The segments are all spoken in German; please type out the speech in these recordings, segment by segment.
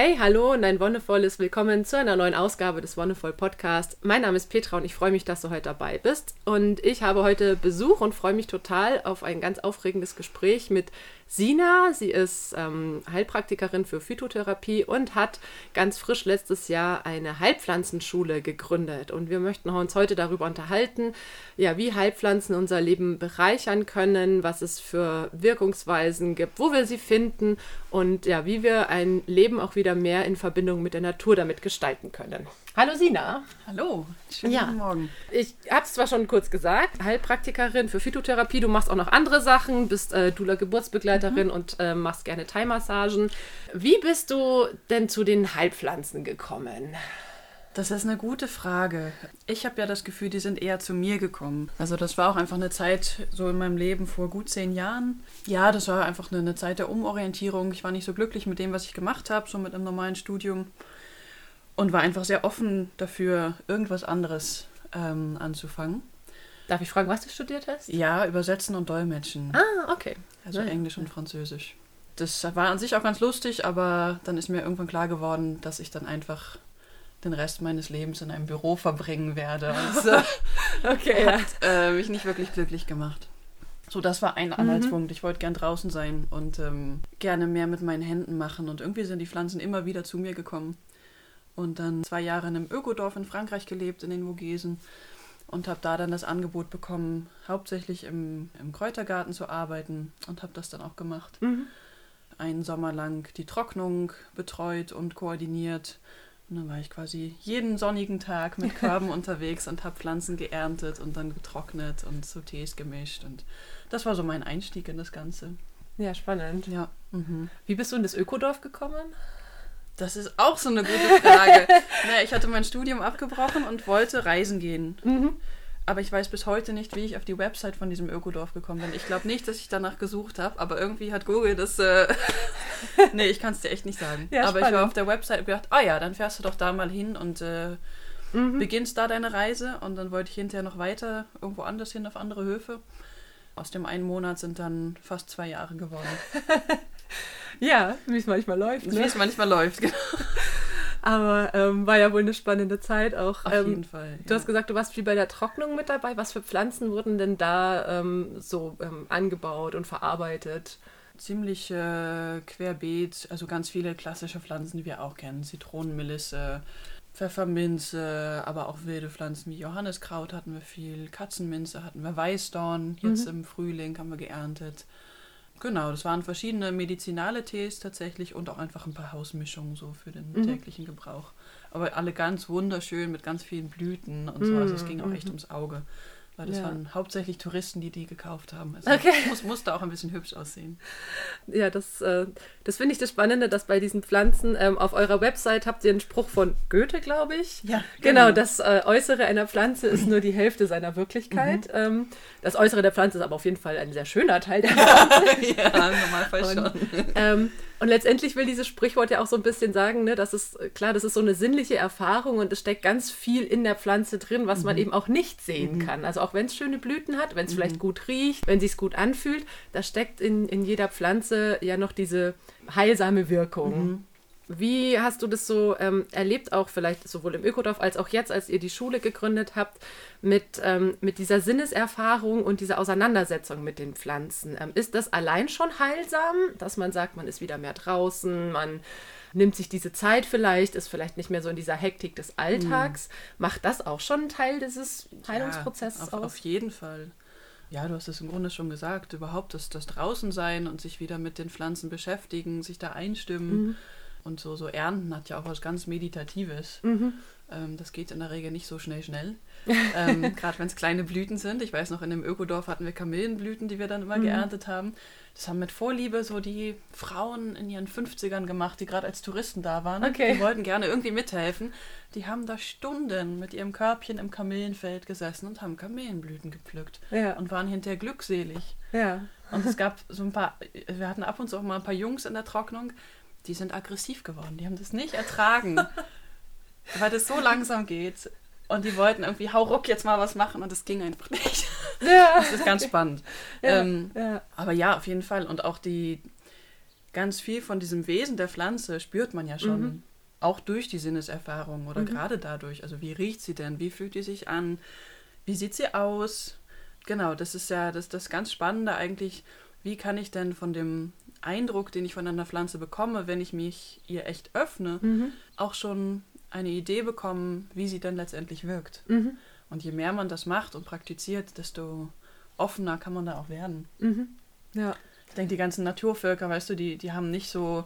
Hey, hallo und ein wundervolles Willkommen zu einer neuen Ausgabe des Wonderful Podcast. Mein Name ist Petra und ich freue mich, dass du heute dabei bist. Und ich habe heute Besuch und freue mich total auf ein ganz aufregendes Gespräch mit Sina. Sie ist ähm, Heilpraktikerin für Phytotherapie und hat ganz frisch letztes Jahr eine Heilpflanzenschule gegründet. Und wir möchten uns heute darüber unterhalten, ja, wie Heilpflanzen unser Leben bereichern können, was es für Wirkungsweisen gibt, wo wir sie finden und ja, wie wir ein Leben auch wieder mehr in Verbindung mit der Natur damit gestalten können. Hallo Sina. Hallo, schönen Ja. guten Morgen. Ich habe es zwar schon kurz gesagt, Heilpraktikerin für Phytotherapie, du machst auch noch andere Sachen, bist äh, Dula Geburtsbegleiterin und äh, machst gerne Thai-Massagen. Wie bist du denn zu den Heilpflanzen gekommen? Das ist eine gute Frage. Ich habe ja das Gefühl, die sind eher zu mir gekommen. Also das war auch einfach eine Zeit so in meinem Leben vor gut zehn Jahren. Ja, das war einfach eine, eine Zeit der Umorientierung. Ich war nicht so glücklich mit dem, was ich gemacht habe, so mit einem normalen Studium. Und war einfach sehr offen dafür, irgendwas anderes ähm, anzufangen. Darf ich fragen, was du studiert hast? Ja, übersetzen und dolmetschen. Ah, okay. Also Ja. Englisch und Französisch. Das war an sich auch ganz lustig, aber dann ist mir irgendwann klar geworden, dass ich dann einfach den Rest meines Lebens in einem Büro verbringen werde. Und das Okay. hat äh, mich nicht wirklich glücklich gemacht. So, das war ein Anhaltspunkt. Ich wollte gern draußen sein und ähm, gerne mehr mit meinen Händen machen. Und irgendwie sind die Pflanzen immer wieder zu mir gekommen. Und dann zwei Jahre in einem Ökodorf in Frankreich gelebt, in den Vogesen. Und habe da dann das Angebot bekommen, hauptsächlich im, im Kräutergarten zu arbeiten. Und habe das dann auch gemacht. Mhm. Einen Sommer lang die Trocknung betreut und koordiniert. Und dann war ich quasi jeden sonnigen Tag mit Körben unterwegs und habe Pflanzen geerntet und dann getrocknet und zu Tees gemischt. Und das war so mein Einstieg in das Ganze. Ja, spannend. Ja. Mhm. Wie bist du in das Ökodorf gekommen? Das ist auch so eine gute Frage. naja, ich hatte mein Studium abgebrochen und wollte reisen gehen. Mhm. Aber ich weiß bis heute nicht, wie ich auf die Website von diesem Ökodorf gekommen bin. Ich glaube nicht, dass ich danach gesucht habe, aber irgendwie hat Google das. Äh nee, ich kann es dir echt nicht sagen. Ja, aber ich spannend. war auf der Website und gedacht, ah ja, dann fährst du doch da mal hin und äh, Mhm. beginnst da deine Reise. Und dann wollte ich hinterher noch weiter irgendwo anders hin, auf andere Höfe. Aus dem einen Monat sind dann fast zwei Jahre geworden. Ja, wie es manchmal läuft. Wie Ne? es manchmal läuft, genau. Aber ähm, war ja wohl eine spannende Zeit auch. Auf ähm, jeden Fall. Du hast gesagt, du warst viel bei der Trocknung mit dabei. Was für Pflanzen wurden denn da ähm, so ähm, angebaut und verarbeitet? ziemlich äh, querbeet, also ganz viele klassische Pflanzen, die wir auch kennen. Zitronenmelisse, Pfefferminze, aber auch wilde Pflanzen wie Johanniskraut hatten wir viel, Katzenminze hatten wir, Weißdorn, jetzt im Frühling haben wir geerntet. Genau, das waren verschiedene medizinale Tees tatsächlich und auch einfach ein paar Hausmischungen so für den Mhm. täglichen Gebrauch. Aber alle ganz wunderschön mit ganz vielen Blüten und so. Also es ging auch echt ums Auge. Weil das Ja. waren hauptsächlich Touristen, die die gekauft haben. Also Okay. muss, musste auch ein bisschen hübsch aussehen. Ja, das, äh, das finde ich das Spannende, dass bei diesen Pflanzen ähm, auf eurer Website habt ihr einen Spruch von Goethe, glaube ich. Ja, Genau, das äh, Äußere einer Pflanze ist nur die Hälfte seiner Wirklichkeit. Ähm, das Äußere der Pflanze ist aber auf jeden Fall ein sehr schöner Teil der ja, im Normalfall Und- schon. ähm, und letztendlich will dieses Sprichwort ja auch so ein bisschen sagen, ne, dass es, äh, klar, das ist so eine sinnliche Erfahrung und es steckt ganz viel in der Pflanze drin, was man eben auch nicht sehen kann. Also auch wenn es schöne Blüten hat, wenn es vielleicht gut riecht, wenn es gut anfühlt, da steckt in, in jeder Pflanze ja noch diese heilsame Wirkung. Wie hast du das so ähm, erlebt, auch vielleicht sowohl im Ökodorf als auch jetzt, als ihr die Schule gegründet habt, mit, ähm, mit dieser Sinneserfahrung und dieser Auseinandersetzung mit den Pflanzen? Ähm, ist das allein schon heilsam, dass man sagt, man ist wieder mehr draußen, man nimmt sich diese Zeit vielleicht, ist vielleicht nicht mehr so in dieser Hektik des Alltags? Macht das auch schon einen Teil dieses Heilungsprozesses ja, auf, aus? auf jeden Fall. Ja, du hast es im Grunde schon gesagt. Überhaupt das, das Draußensein und sich wieder mit den Pflanzen beschäftigen, sich da einstimmen. Und so, so Ernten hat ja auch was ganz Meditatives. Ähm, das geht in der Regel nicht so schnell, schnell. ähm, Gerade wenn es kleine Blüten sind. Ich weiß noch, in dem Ökodorf hatten wir Kamillenblüten, die wir dann immer geerntet haben. Das haben mit Vorliebe so die Frauen in ihren 50ern gemacht, die gerade als Touristen da waren. Okay. Die wollten gerne irgendwie mithelfen. Die haben da Stunden mit ihrem Körbchen im Kamillenfeld gesessen und haben Kamillenblüten gepflückt Ja. und waren hinterher glückselig. Ja. Und es gab so ein paar, wir hatten ab und zu auch mal ein paar Jungs in der Trocknung, die sind aggressiv geworden. Die haben das nicht ertragen, weil das so langsam geht. Und die wollten irgendwie, hau ruck, jetzt mal was machen und es ging einfach nicht. Ja. Das ist ganz spannend. Ja, Ähm, ja. aber ja, auf jeden Fall. Und auch die, ganz viel von diesem Wesen der Pflanze spürt man ja schon. Mhm. Auch durch die Sinneserfahrung oder mhm. gerade dadurch. Also wie riecht sie denn? Wie fühlt die sich an? Wie sieht sie aus? Genau, das ist ja das, das ganz Spannende eigentlich. Wie kann ich denn von dem Eindruck, den ich von einer Pflanze bekomme, wenn ich mich ihr echt öffne, mhm. auch schon eine Idee bekommen, wie sie dann letztendlich wirkt. Mhm. Und je mehr man das macht und praktiziert, desto offener kann man da auch werden. Mhm. Ja. Ich denke, die ganzen Naturvölker, weißt du, die, die haben nicht so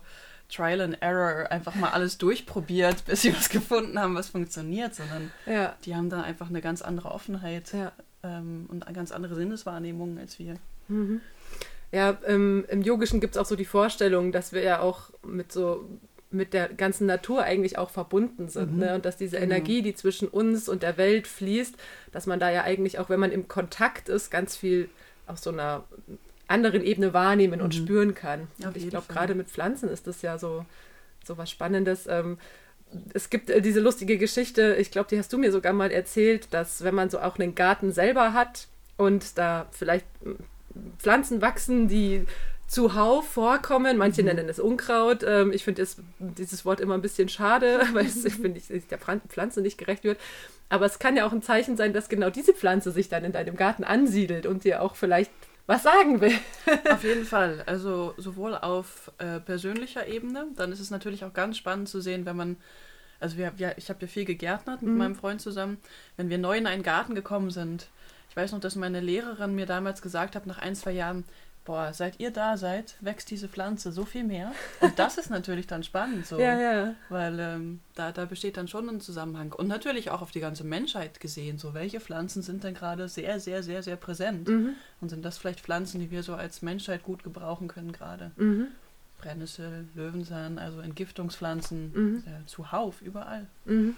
Trial and Error einfach mal alles durchprobiert, bis sie was gefunden haben, was funktioniert, sondern ja. die haben da einfach eine ganz andere Offenheit ja. ähm, und eine ganz andere Sinneswahrnehmung als wir. Mhm. Ja, ähm, im Yogischen gibt es auch so die Vorstellung, dass wir ja auch mit so mit der ganzen Natur eigentlich auch verbunden sind. Mhm. Ne? Und dass diese genau. Energie, die zwischen uns und der Welt fließt, dass man da ja eigentlich auch, wenn man im Kontakt ist, ganz viel auf so einer anderen Ebene wahrnehmen mhm. und spüren kann. und ich glaube, gerade mit Pflanzen ist das ja so, so was Spannendes. Ähm, es gibt äh, diese lustige Geschichte, ich glaube, die hast du mir sogar mal erzählt, dass wenn man so auch einen Garten selber hat und da vielleicht Pflanzen wachsen, die zuhauf vorkommen. Manche mhm. nennen es Unkraut. Ähm, ich finde dieses Wort immer ein bisschen schade, weil es, finde ich, der Pflanze nicht gerecht wird. Aber es kann ja auch ein Zeichen sein, dass genau diese Pflanze sich dann in deinem Garten ansiedelt und dir auch vielleicht was sagen will. auf jeden Fall. Also sowohl auf äh, persönlicher Ebene, dann ist es natürlich auch ganz spannend zu sehen, wenn man, also wir, wir ich habe ja viel gegärtnert mit mhm. meinem Freund zusammen, wenn wir neu in einen Garten gekommen sind. Ich weiß noch, dass meine Lehrerin mir damals gesagt hat, nach ein, zwei Jahren, boah, seit ihr da seid, wächst diese Pflanze so viel mehr. Und das ist natürlich dann spannend so. ja, ja. Weil ähm, da, da besteht dann schon ein Zusammenhang. Und natürlich auch auf die ganze Menschheit gesehen, so welche Pflanzen sind denn gerade sehr, sehr, sehr, sehr präsent? Mhm. Und sind das vielleicht Pflanzen, die wir so als Menschheit gut gebrauchen können gerade? Mhm. Brennnessel, Löwensahn, also Entgiftungspflanzen, mhm. äh, zuhauf, überall. Mhm.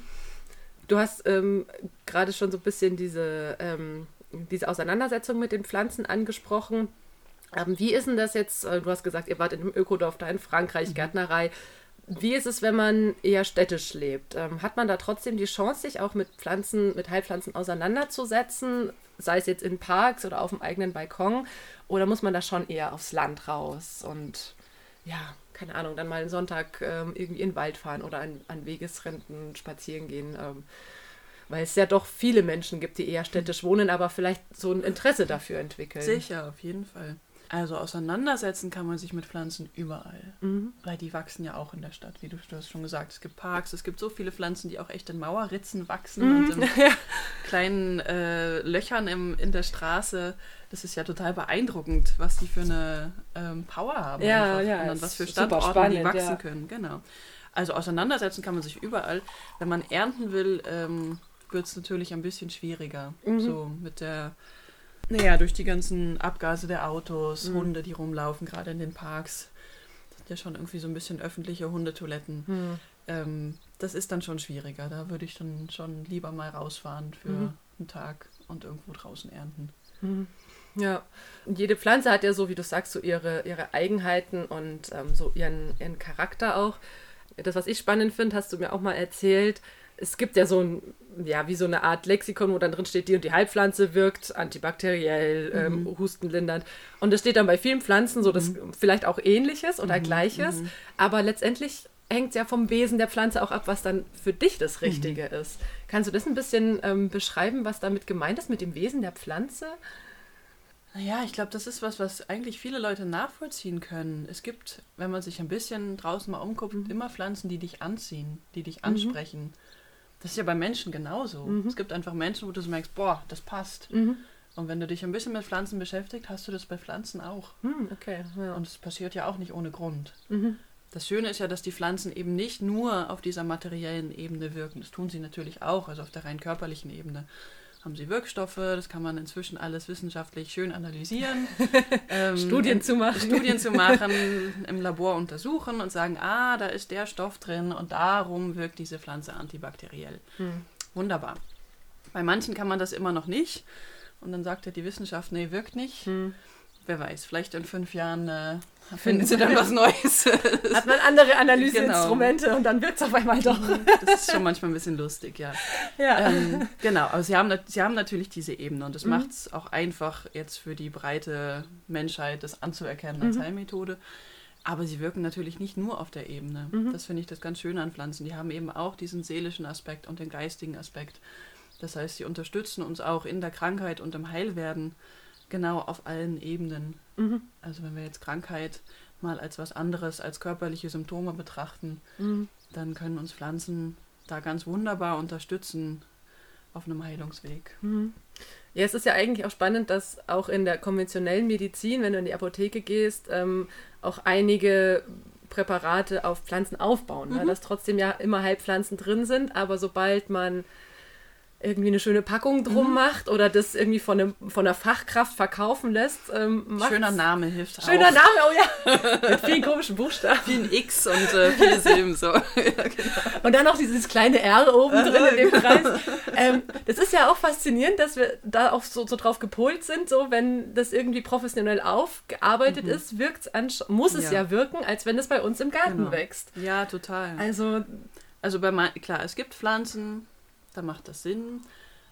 Du hast ähm, gerade schon so ein bisschen diese, ähm, diese Auseinandersetzung mit den Pflanzen angesprochen. Ähm, wie ist denn das jetzt? Äh, du hast gesagt, ihr wart in einem Ökodorf da in Frankreich, mhm. Gärtnerei. Wie ist es, wenn man eher städtisch lebt? Ähm, hat man da trotzdem die Chance, sich auch mit Pflanzen, mit Heilpflanzen auseinanderzusetzen, sei es jetzt in Parks oder auf dem eigenen Balkon? Oder muss man da schon eher aufs Land raus und ja, keine Ahnung, dann mal einen Sonntag ähm, irgendwie in den Wald fahren oder an, an Wegesränden spazieren gehen? Ähm, weil es ja doch viele Menschen gibt, die eher städtisch wohnen, aber vielleicht so ein Interesse dafür entwickeln. Sicher, auf jeden Fall. Also auseinandersetzen kann man sich mit Pflanzen überall, mhm. weil die wachsen ja auch in der Stadt, wie du, du, hast schon gesagt. Es gibt Parks, es gibt so viele Pflanzen, die auch echt in Mauerritzen wachsen mhm. und in ja. kleinen äh, Löchern im, in der Straße. Das ist ja total beeindruckend, was die für eine ähm, Power haben ja, ja, und was für Standorte spannend, die wachsen ja. können. Genau. Also auseinandersetzen kann man sich überall. Wenn man ernten will, ähm, wird es natürlich ein bisschen schwieriger. Mhm. So mit der naja, durch die ganzen Abgase der Autos, mhm. Hunde, die rumlaufen, gerade in den Parks. Das sind ja schon irgendwie so ein bisschen öffentliche Hundetoiletten. Mhm. Ähm, das ist dann schon schwieriger. Da würde ich dann schon lieber mal rausfahren für mhm. einen Tag und irgendwo draußen ernten. Mhm. Ja, und jede Pflanze hat ja so, wie du sagst, so ihre, ihre Eigenheiten und ähm, so ihren, ihren Charakter auch. Das, was ich spannend finde, hast du mir auch mal erzählt, es gibt ja so ein, ja, wie so eine Art Lexikon, wo dann drin steht, die und die Heilpflanze wirkt antibakteriell, ähm, mhm. ähm, hustenlindernd. Und es steht dann bei vielen Pflanzen so das mhm. vielleicht auch ähnliches oder mhm. gleiches, mhm. aber letztendlich hängt es ja vom Wesen der Pflanze auch ab, was dann für dich das Richtige mhm. ist. Kannst du das ein bisschen ähm, beschreiben, was damit gemeint ist mit dem Wesen der Pflanze? Naja, ich glaube, das ist was, was eigentlich viele Leute nachvollziehen können. Es gibt, wenn man sich ein bisschen draußen mal umguckt, mhm. immer Pflanzen, die dich anziehen, die dich ansprechen. Das ist ja bei Menschen genauso. Mhm. Es gibt einfach Menschen, wo du so merkst, boah, das passt. Mhm. Und wenn du dich ein bisschen mit Pflanzen beschäftigst, hast du das bei Pflanzen auch. Mhm, okay, ja. Und es passiert ja auch nicht ohne Grund. Mhm. Das Schöne ist ja, dass die Pflanzen eben nicht nur auf dieser materiellen Ebene wirken. Das tun sie natürlich auch, also auf der rein körperlichen Ebene haben sie Wirkstoffe, das kann man inzwischen alles wissenschaftlich schön analysieren. ähm, Studien zu machen. Studien zu machen, im Labor untersuchen und sagen, ah, da ist der Stoff drin und darum wirkt diese Pflanze antibakteriell. Hm. Wunderbar. Bei manchen kann man das immer noch nicht. Und dann sagt ja die Wissenschaft, nee, wirkt nicht. Hm wer weiß, vielleicht in fünf Jahren äh, finden sie dann was Neues. Hat man andere Analyseinstrumente genau. und dann wird es auf einmal doch. Mhm. Das ist schon manchmal ein bisschen lustig, ja. ja. Ähm, genau, aber sie haben, sie haben natürlich diese Ebene und das mhm. macht es auch einfach jetzt für die breite Menschheit, das anzuerkennen als mhm. Heilmethode. Aber sie wirken natürlich nicht nur auf der Ebene. Mhm. Das finde ich das ganz Schöne an Pflanzen. Die haben eben auch diesen seelischen Aspekt und den geistigen Aspekt. Das heißt, sie unterstützen uns auch in der Krankheit und im Heilwerden genau auf allen Ebenen. Mhm. Also wenn wir jetzt Krankheit mal als was anderes, als körperliche Symptome betrachten, mhm. dann können uns Pflanzen da ganz wunderbar unterstützen auf einem Heilungsweg. Mhm. Ja, es ist ja eigentlich auch spannend, dass auch in der konventionellen Medizin, wenn du in die Apotheke gehst, ähm, auch einige Präparate auf Pflanzen aufbauen. Ne? Mhm. Ne? Dass trotzdem ja immer Heilpflanzen drin sind, aber sobald man irgendwie eine schöne Packung drum mhm. macht oder das irgendwie von, einem, von einer Fachkraft verkaufen lässt. Ähm, Schöner Name hilft Schöner auch. Name, oh ja. Mit vielen komischen Buchstaben. Vielen X und äh, viele Silben so. ja, genau. Und dann noch dieses kleine R oben drin in dem Kreis. Ähm, das ist ja auch faszinierend, dass wir da auch so, so drauf gepolt sind, so wenn das irgendwie professionell aufgearbeitet mhm. ist, wirkt's muss es ja. ja. wirken, als wenn es bei uns im Garten genau. wächst. Ja, total. Also, also bei klar, es gibt Pflanzen, da macht das Sinn,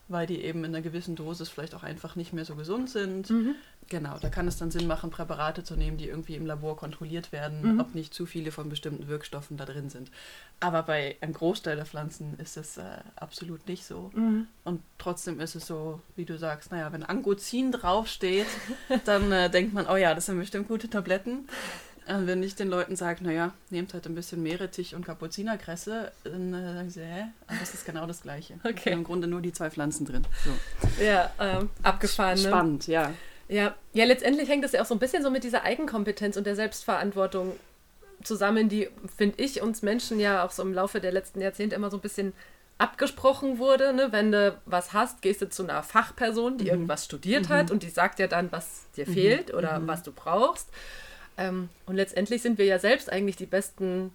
weil die eben in einer gewissen Dosis vielleicht auch einfach nicht mehr so gesund sind. Mhm. Genau, da kann es dann Sinn machen, Präparate zu nehmen, die irgendwie im Labor kontrolliert werden, mhm. ob nicht zu viele von bestimmten Wirkstoffen da drin sind. Aber bei einem Großteil der Pflanzen ist es äh, absolut nicht so. Mhm. Und trotzdem ist es so, wie du sagst, naja, wenn Angozin draufsteht, dann äh, denkt man, oh ja, das sind bestimmt gute Tabletten. Und wenn ich den Leuten sage, naja, nehmt halt ein bisschen Meerrettich und Kapuzinerkresse, dann äh, sagen sie, hä? Aber das ist genau das Gleiche. Okay. Im Grunde nur die zwei Pflanzen drin. So. Ja, ähm, abgefahren. Ne? Spannend, ja. Ja, ja, letztendlich hängt das ja auch so ein bisschen so mit dieser Eigenkompetenz und der Selbstverantwortung zusammen, die, finde ich, uns Menschen ja auch so im Laufe der letzten Jahrzehnte immer so ein bisschen abgesprochen wurde. Ne? Wenn du was hast, gehst du zu einer Fachperson, die mhm. irgendwas studiert mhm. hat und die sagt dir dann, was dir mhm. fehlt oder mhm. was du brauchst. Ähm, und letztendlich sind wir ja selbst eigentlich die besten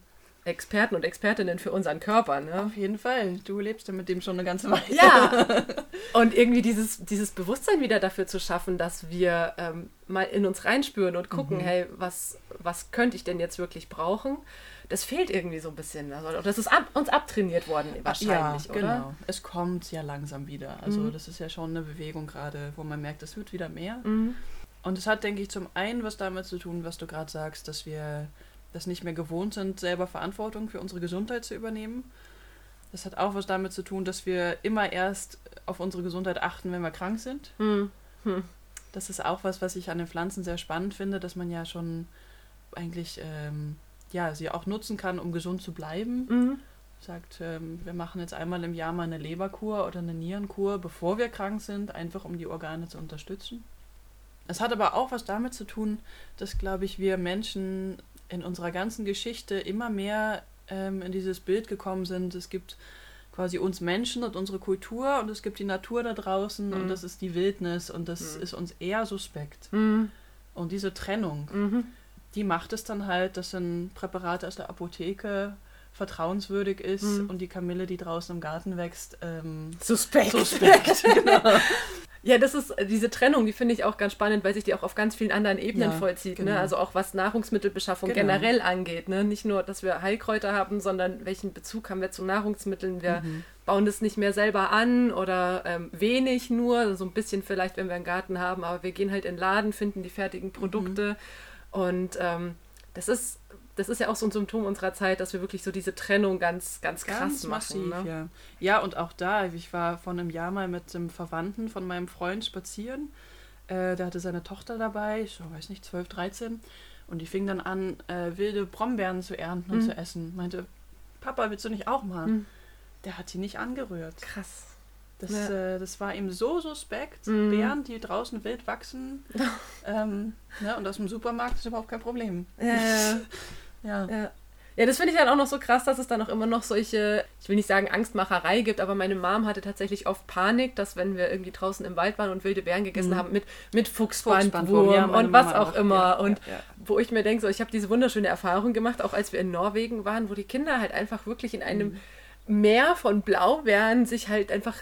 Experten und Expertinnen für unseren Körper. Ne? Auf jeden Fall. Du lebst ja mit dem schon eine ganze Weile. Ja. Und irgendwie dieses, dieses Bewusstsein wieder dafür zu schaffen, dass wir ähm, mal in uns reinspüren und gucken, mhm. hey, was, was könnte ich denn jetzt wirklich brauchen? Das fehlt irgendwie so ein bisschen. Also, das ist ab, uns abtrainiert worden wahrscheinlich, ja, genau. oder? Es kommt ja langsam wieder. Also mhm. das ist ja schon eine Bewegung gerade, wo man merkt, es wird wieder mehr. Mhm. Und es hat, denke ich, zum einen was damit zu tun, was du gerade sagst, dass wir das nicht mehr gewohnt sind, selber Verantwortung für unsere Gesundheit zu übernehmen. Das hat auch was damit zu tun, dass wir immer erst auf unsere Gesundheit achten, wenn wir krank sind. Hm. Hm. Das ist auch was, was ich an den Pflanzen sehr spannend finde, dass man ja schon eigentlich ähm, ja, sie auch nutzen kann, um gesund zu bleiben. Mhm. Sagt, ähm, wir machen jetzt einmal im Jahr mal eine Leberkur oder eine Nierenkur, bevor wir krank sind, einfach um die Organe zu unterstützen. Es hat aber auch was damit zu tun, dass, glaube ich, wir Menschen in unserer ganzen Geschichte immer mehr ähm, in dieses Bild gekommen sind. Es gibt quasi uns Menschen und unsere Kultur und es gibt die Natur da draußen mhm. und das ist die Wildnis und das mhm. ist uns eher suspekt. Mhm. Und diese Trennung, mhm. die macht es dann halt, dass ein Präparat aus der Apotheke vertrauenswürdig ist mhm. und die Kamille, die draußen im Garten wächst, ähm, suspekt. Suspekt, genau. Ja, das ist diese Trennung, die finde ich auch ganz spannend, weil sich die auch auf ganz vielen anderen Ebenen ja, vollzieht. Ne? Genau. Ne? Also auch was Nahrungsmittelbeschaffung genau. generell angeht. Ne? Nicht nur, dass wir Heilkräuter haben, sondern welchen Bezug haben wir zu Nahrungsmitteln. Wir mhm. bauen das nicht mehr selber an oder ähm, wenig nur, so ein bisschen vielleicht, wenn wir einen Garten haben, aber wir gehen halt in den Laden, finden die fertigen Produkte. Mhm. Und ähm, das ist das ist ja auch so ein Symptom unserer Zeit, dass wir wirklich so diese Trennung ganz, ganz krass ganz machen. Massiv, ne? ja. ja, und auch da, ich war vor einem Jahr mal mit einem Verwandten von meinem Freund spazieren. Äh, der hatte seine Tochter dabei, ich weiß nicht, 12, 13. Und die fing dann an, äh, wilde Brombeeren zu ernten und mhm. zu essen. Meinte, Papa, willst du nicht auch mal? Mhm. Der hat die nicht angerührt. Krass. Das, ja. äh, das war ihm so suspekt. Mhm. Beeren, die draußen wild wachsen. ähm, ne, und aus dem Supermarkt ist überhaupt kein Problem. Ja. Ja. ja. Ja, das finde ich dann auch noch so krass, dass es dann auch immer noch solche, ich will nicht sagen Angstmacherei gibt, aber meine Mom hatte tatsächlich oft Panik, dass wenn wir irgendwie draußen im Wald waren und wilde Beeren gegessen mhm. haben, mit, mit Fuchsbandwurm ja, und was auch, auch immer. Ja, und ja, wo ich mir denke, so, ich habe diese wunderschöne Erfahrung gemacht, auch als wir in Norwegen waren, wo die Kinder halt einfach wirklich in einem mhm. Meer von Blaubeeren sich halt einfach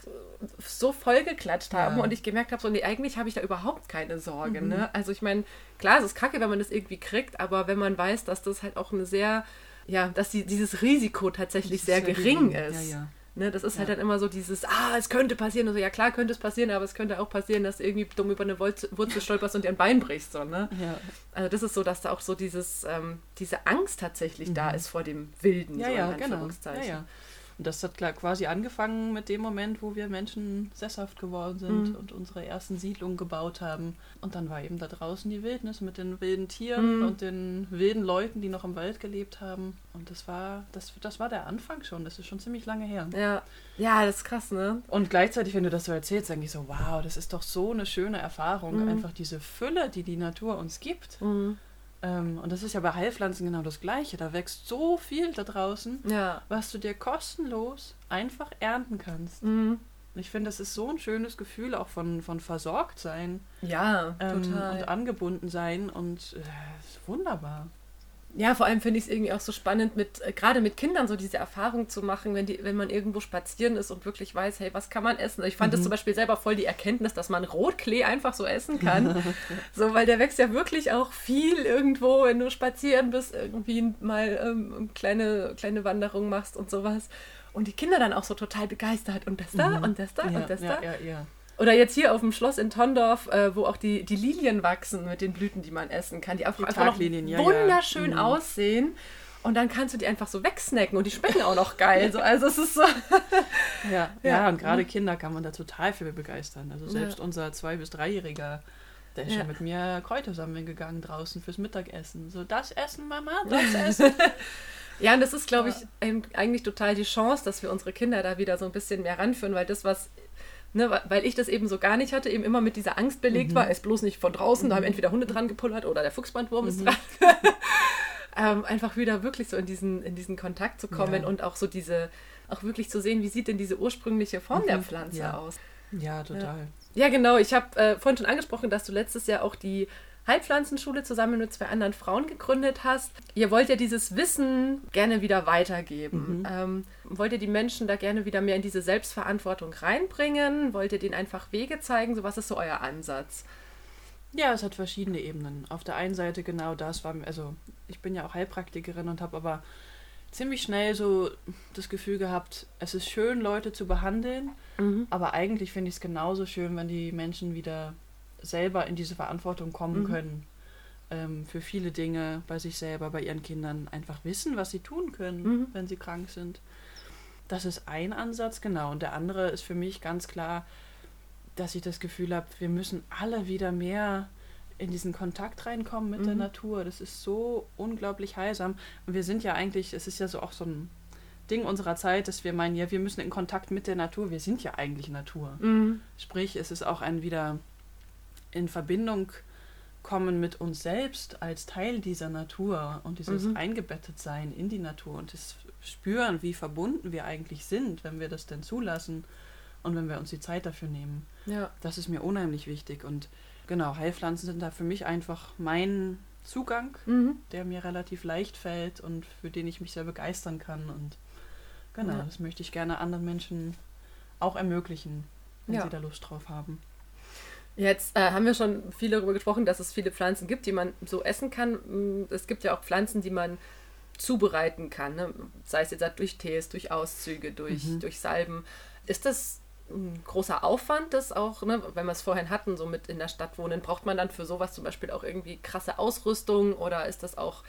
so vollgeklatscht haben ja. und ich gemerkt habe, so, nee, eigentlich habe ich da überhaupt keine Sorge. Mhm. Ne? Also ich meine, klar, es ist kacke, wenn man das irgendwie kriegt, aber wenn man weiß, dass das halt auch eine sehr, ja, dass die, dieses Risiko tatsächlich sehr, sehr, gering, ist. Ja, ja. Ne, das ist halt dann immer so dieses, ah, es könnte passieren. Und so, ja klar könnte es passieren, aber es könnte auch passieren, dass du irgendwie dumm über eine Wurzel stolperst und dir ein Bein brichst. So, ne? Also das ist so, dass da auch so dieses, ähm, diese Angst tatsächlich da ist vor dem Wilden, Mhm. Ja, so in genau. Anführungszeichen. Ja. Und das hat klar quasi angefangen mit dem Moment, wo wir Menschen sesshaft geworden sind Mhm. und unsere ersten Siedlungen gebaut haben. Und dann war eben da draußen die Wildnis mit den wilden Tieren Mhm. und den wilden Leuten, die noch im Wald gelebt haben. Und das war, das, das war der Anfang schon. Das ist schon ziemlich lange her. Ja. ja, das ist krass, ne? Und gleichzeitig, wenn du das so erzählst, denke ich so, wow, das ist doch so eine schöne Erfahrung. Mhm. Einfach diese Fülle, die die Natur uns gibt. Ähm, und das ist ja bei Heilpflanzen genau das Gleiche. Da wächst so viel da draußen, Ja. was du dir kostenlos einfach ernten kannst. Mhm. Und ich finde, das ist so ein schönes Gefühl auch von, von Versorgtsein Ja, ähm, total. und angebunden sein und äh, ist wunderbar. Ja, vor allem finde ich es irgendwie auch so spannend, mit äh, gerade mit Kindern so diese Erfahrung zu machen, wenn, die, wenn man irgendwo spazieren ist und wirklich weiß, hey, was kann man essen? Ich fand das zum Beispiel selber voll die Erkenntnis, dass man Rotklee einfach so essen kann. so, weil der wächst ja wirklich auch viel irgendwo, wenn du spazieren bist, irgendwie mal ähm, kleine, kleine Wanderung machst und sowas. Und die Kinder dann auch so total begeistert und das da und das da ja, und das ja, da. ja, ja. Oder jetzt hier auf dem Schloss in Tondorf, äh, wo auch die, die Lilien wachsen mit den Blüten, die man essen kann, die einfach, Die einfach noch ja, ja. wunderschön Mhm. aussehen. Und dann kannst du die einfach so wegsnacken und die schmecken auch noch geil. So, also es ist so. Ja, ja, Ja. und gerade Kinder kann man da total für begeistern. Also selbst Ja. unser Zwei- bis Dreijähriger, der ist Ja. schon mit mir Kräuter sammeln gegangen draußen fürs Mittagessen. So, das Essen, Mama, das Essen. Ja, und das ist, glaube ich, Ja. eigentlich total die Chance, dass wir unsere Kinder da wieder so ein bisschen mehr ranführen, weil das, was. Ne, weil ich das eben so gar nicht hatte, eben immer mit dieser Angst belegt Mhm. war, ist bloß nicht von draußen, da haben entweder Hunde dran gepullert oder der Fuchsbandwurm Mhm. ist dran. ähm, einfach wieder wirklich so in diesen, in diesen Kontakt zu kommen Ja. und auch so diese, auch wirklich zu sehen, wie sieht denn diese ursprüngliche Form der Mhm. Pflanze Ja. aus. Ja, total. Ja, genau. Ich habe äh, vorhin schon angesprochen, dass du letztes Jahr auch die Heilpflanzenschule zusammen mit zwei anderen Frauen gegründet hast. Ihr wollt ja dieses Wissen gerne wieder weitergeben. Mhm. Ähm, wollt ihr die Menschen da gerne wieder mehr in diese Selbstverantwortung reinbringen? Wollt ihr denen einfach Wege zeigen? So, was ist so euer Ansatz? Ja, es hat verschiedene Ebenen. Auf der einen Seite genau das war, also ich bin ja auch Heilpraktikerin und habe aber ziemlich schnell so das Gefühl gehabt, es ist schön, Leute zu behandeln, aber eigentlich finde ich es genauso schön, wenn die Menschen wieder selber in diese Verantwortung kommen Mhm. können. Ähm, für viele Dinge bei sich selber, bei ihren Kindern einfach wissen, was sie tun können, Mhm. wenn sie krank sind. Das ist ein Ansatz, genau. Und der andere ist für mich ganz klar, dass ich das Gefühl habe, wir müssen alle wieder mehr in diesen Kontakt reinkommen mit der Mhm. Natur. Das ist so unglaublich heilsam. Und wir sind ja eigentlich, es ist ja so auch so ein Ding unserer Zeit, dass wir meinen, ja, wir müssen in Kontakt mit der Natur. Wir sind ja eigentlich Natur. Mhm. Sprich, es ist auch ein wieder in Verbindung kommen mit uns selbst als Teil dieser Natur und dieses Mhm. Eingebettetsein in die Natur und das Spüren, wie verbunden wir eigentlich sind, wenn wir das denn zulassen und wenn wir uns die Zeit dafür nehmen. Ja. Das ist mir unheimlich wichtig und genau, Heilpflanzen sind da für mich einfach mein Zugang, Mhm. der mir relativ leicht fällt und für den ich mich sehr begeistern kann und genau, Ja. das möchte ich gerne anderen Menschen auch ermöglichen, wenn Ja. sie da Lust drauf haben. Jetzt äh, haben wir schon viel darüber gesprochen, dass es viele Pflanzen gibt, die man so essen kann. Mm, Es gibt ja auch Pflanzen, die man zubereiten kann. Ne? Sei es jetzt durch Tees, durch Auszüge, durch, Mhm. durch Salben. Ist das ein großer Aufwand, das auch, ne, wenn wir es vorhin hatten, so mit in der Stadt wohnen, braucht man dann für sowas zum Beispiel auch irgendwie krasse Ausrüstung oder ist das auch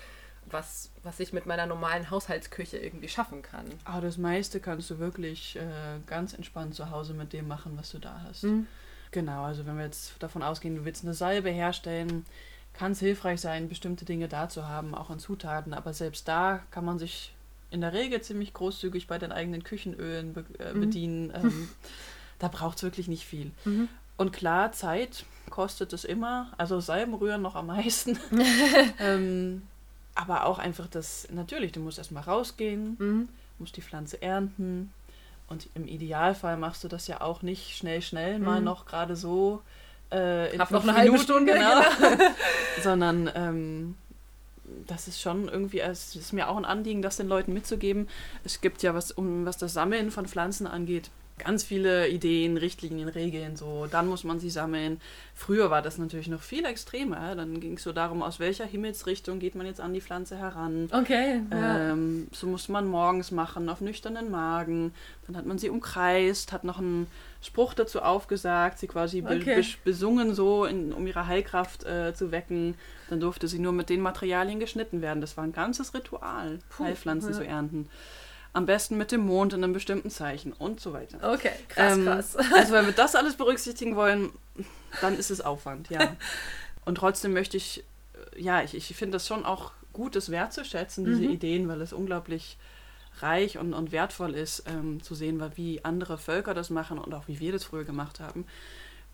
was, was ich mit meiner normalen Haushaltsküche irgendwie schaffen kann? Aber das meiste kannst du wirklich äh, ganz entspannt zu Hause mit dem machen, was du da hast. Mhm. Genau, also wenn wir jetzt davon ausgehen, du willst eine Salbe herstellen, kann es hilfreich sein, bestimmte Dinge da zu haben, auch an Zutaten. Aber selbst da kann man sich in der Regel ziemlich großzügig bei den eigenen Küchenölen be äh, Mhm. bedienen. Ähm, da braucht es wirklich nicht viel. Mhm. Und klar, Zeit kostet es immer. Also Salben rühren noch am meisten. ähm, aber auch einfach das, natürlich, du musst erstmal rausgehen, Mhm. musst die Pflanze ernten. Und im Idealfall machst du das ja auch nicht schnell, schnell, mal Mhm. noch gerade so äh, in Hab noch eine halbe Minuten, Stunde, genau. Sondern ähm, das ist schon irgendwie, es ist mir auch ein Anliegen, das den Leuten mitzugeben. Es gibt ja was, um was das Sammeln von Pflanzen angeht, ganz viele Ideen, Richtlinien, Regeln, so, dann muss man sie sammeln. Früher war das natürlich noch viel extremer. Dann ging es so darum, aus welcher Himmelsrichtung geht man jetzt an die Pflanze heran. Okay. Ja. Ähm, so musste man morgens machen, auf nüchternen Magen. Dann hat man sie umkreist, hat noch einen Spruch dazu aufgesagt, sie quasi be Okay. be besungen, so, in, um ihre Heilkraft äh, zu wecken. Dann durfte sie nur mit den Materialien geschnitten werden. Das war ein ganzes Ritual, Puh, Heilpflanzen ja. zu ernten. Am besten mit dem Mond in einem bestimmten Zeichen und so weiter. Okay, krass, Ähm, krass. Also wenn wir das alles berücksichtigen wollen, dann ist es Aufwand, ja. Und trotzdem möchte ich, äh, ja, ich, ich finde das schon auch gut, das wertzuschätzen, diese Mhm. Ideen, weil es unglaublich reich und, und wertvoll ist, ähm, zu sehen, wie andere Völker das machen und auch wie wir das früher gemacht haben.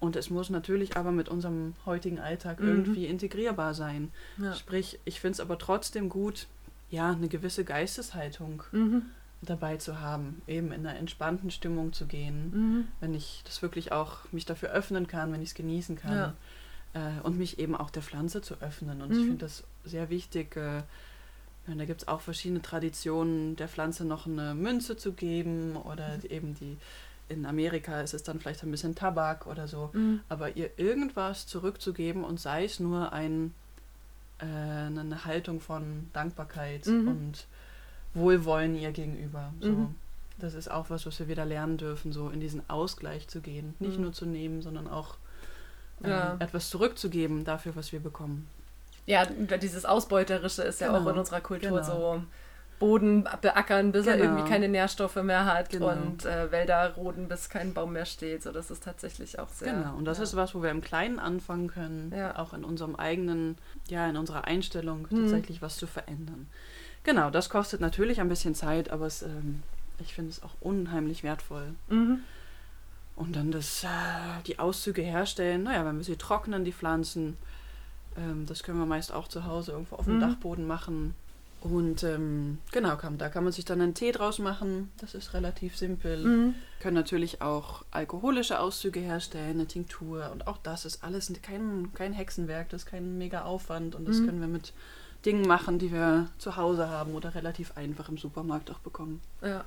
Und es muss natürlich aber mit unserem heutigen Alltag Mhm. irgendwie integrierbar sein. Ja. Sprich, ich finde es aber trotzdem gut, ja, eine gewisse Geisteshaltung Mhm. Dabei zu haben, eben in einer entspannten Stimmung zu gehen Mhm. wenn ich das wirklich auch mich dafür öffnen kann, wenn ich es genießen kann Ja. äh, und mich eben auch der Pflanze zu öffnen. Und ich Mhm. finde das sehr wichtig. Äh, da gibt es auch verschiedene Traditionen, der Pflanze noch eine Münze zu geben oder die- eben die in Amerika ist es dann vielleicht ein bisschen Tabak oder so, Mhm. aber ihr irgendwas zurückzugeben und sei es nur ein, äh, eine Haltung von Dankbarkeit Mhm. und Wohlwollen ihr gegenüber. So. Mhm. Das ist auch was, was wir wieder lernen dürfen, so in diesen Ausgleich zu gehen. Nicht Mhm. nur zu nehmen, sondern auch äh, Ja. etwas zurückzugeben dafür, was wir bekommen. Ja, dieses Ausbeuterische ist ja Genau, auch in unserer Kultur genau. so. Boden beackern, bis er Genau. irgendwie keine Nährstoffe mehr hat Genau. und äh, Wälder roden, bis kein Baum mehr steht. So, das ist tatsächlich auch sehr. genau. Und das ja. ist was, wo wir im Kleinen anfangen können, Ja. auch in unserem eigenen, ja, in unserer Einstellung Mhm. tatsächlich was zu verändern. Genau, das kostet natürlich ein bisschen Zeit, aber es, ähm, ich finde es auch unheimlich wertvoll. Mhm. Und dann das, äh, die Auszüge herstellen, naja, wenn wir sie trocknen, die Pflanzen, ähm, das können wir meist auch zu Hause irgendwo auf dem Mhm. Dachboden machen. Und ähm, genau, kann, da kann man sich dann einen Tee draus machen. Das ist relativ simpel. Mhm. Können natürlich auch alkoholische Auszüge herstellen, eine Tinktur. Und auch das ist alles kein, kein Hexenwerk, das ist kein mega Aufwand. Und das Mhm. können wir mit Dingen machen, die wir zu Hause haben oder relativ einfach im Supermarkt auch bekommen. Ja.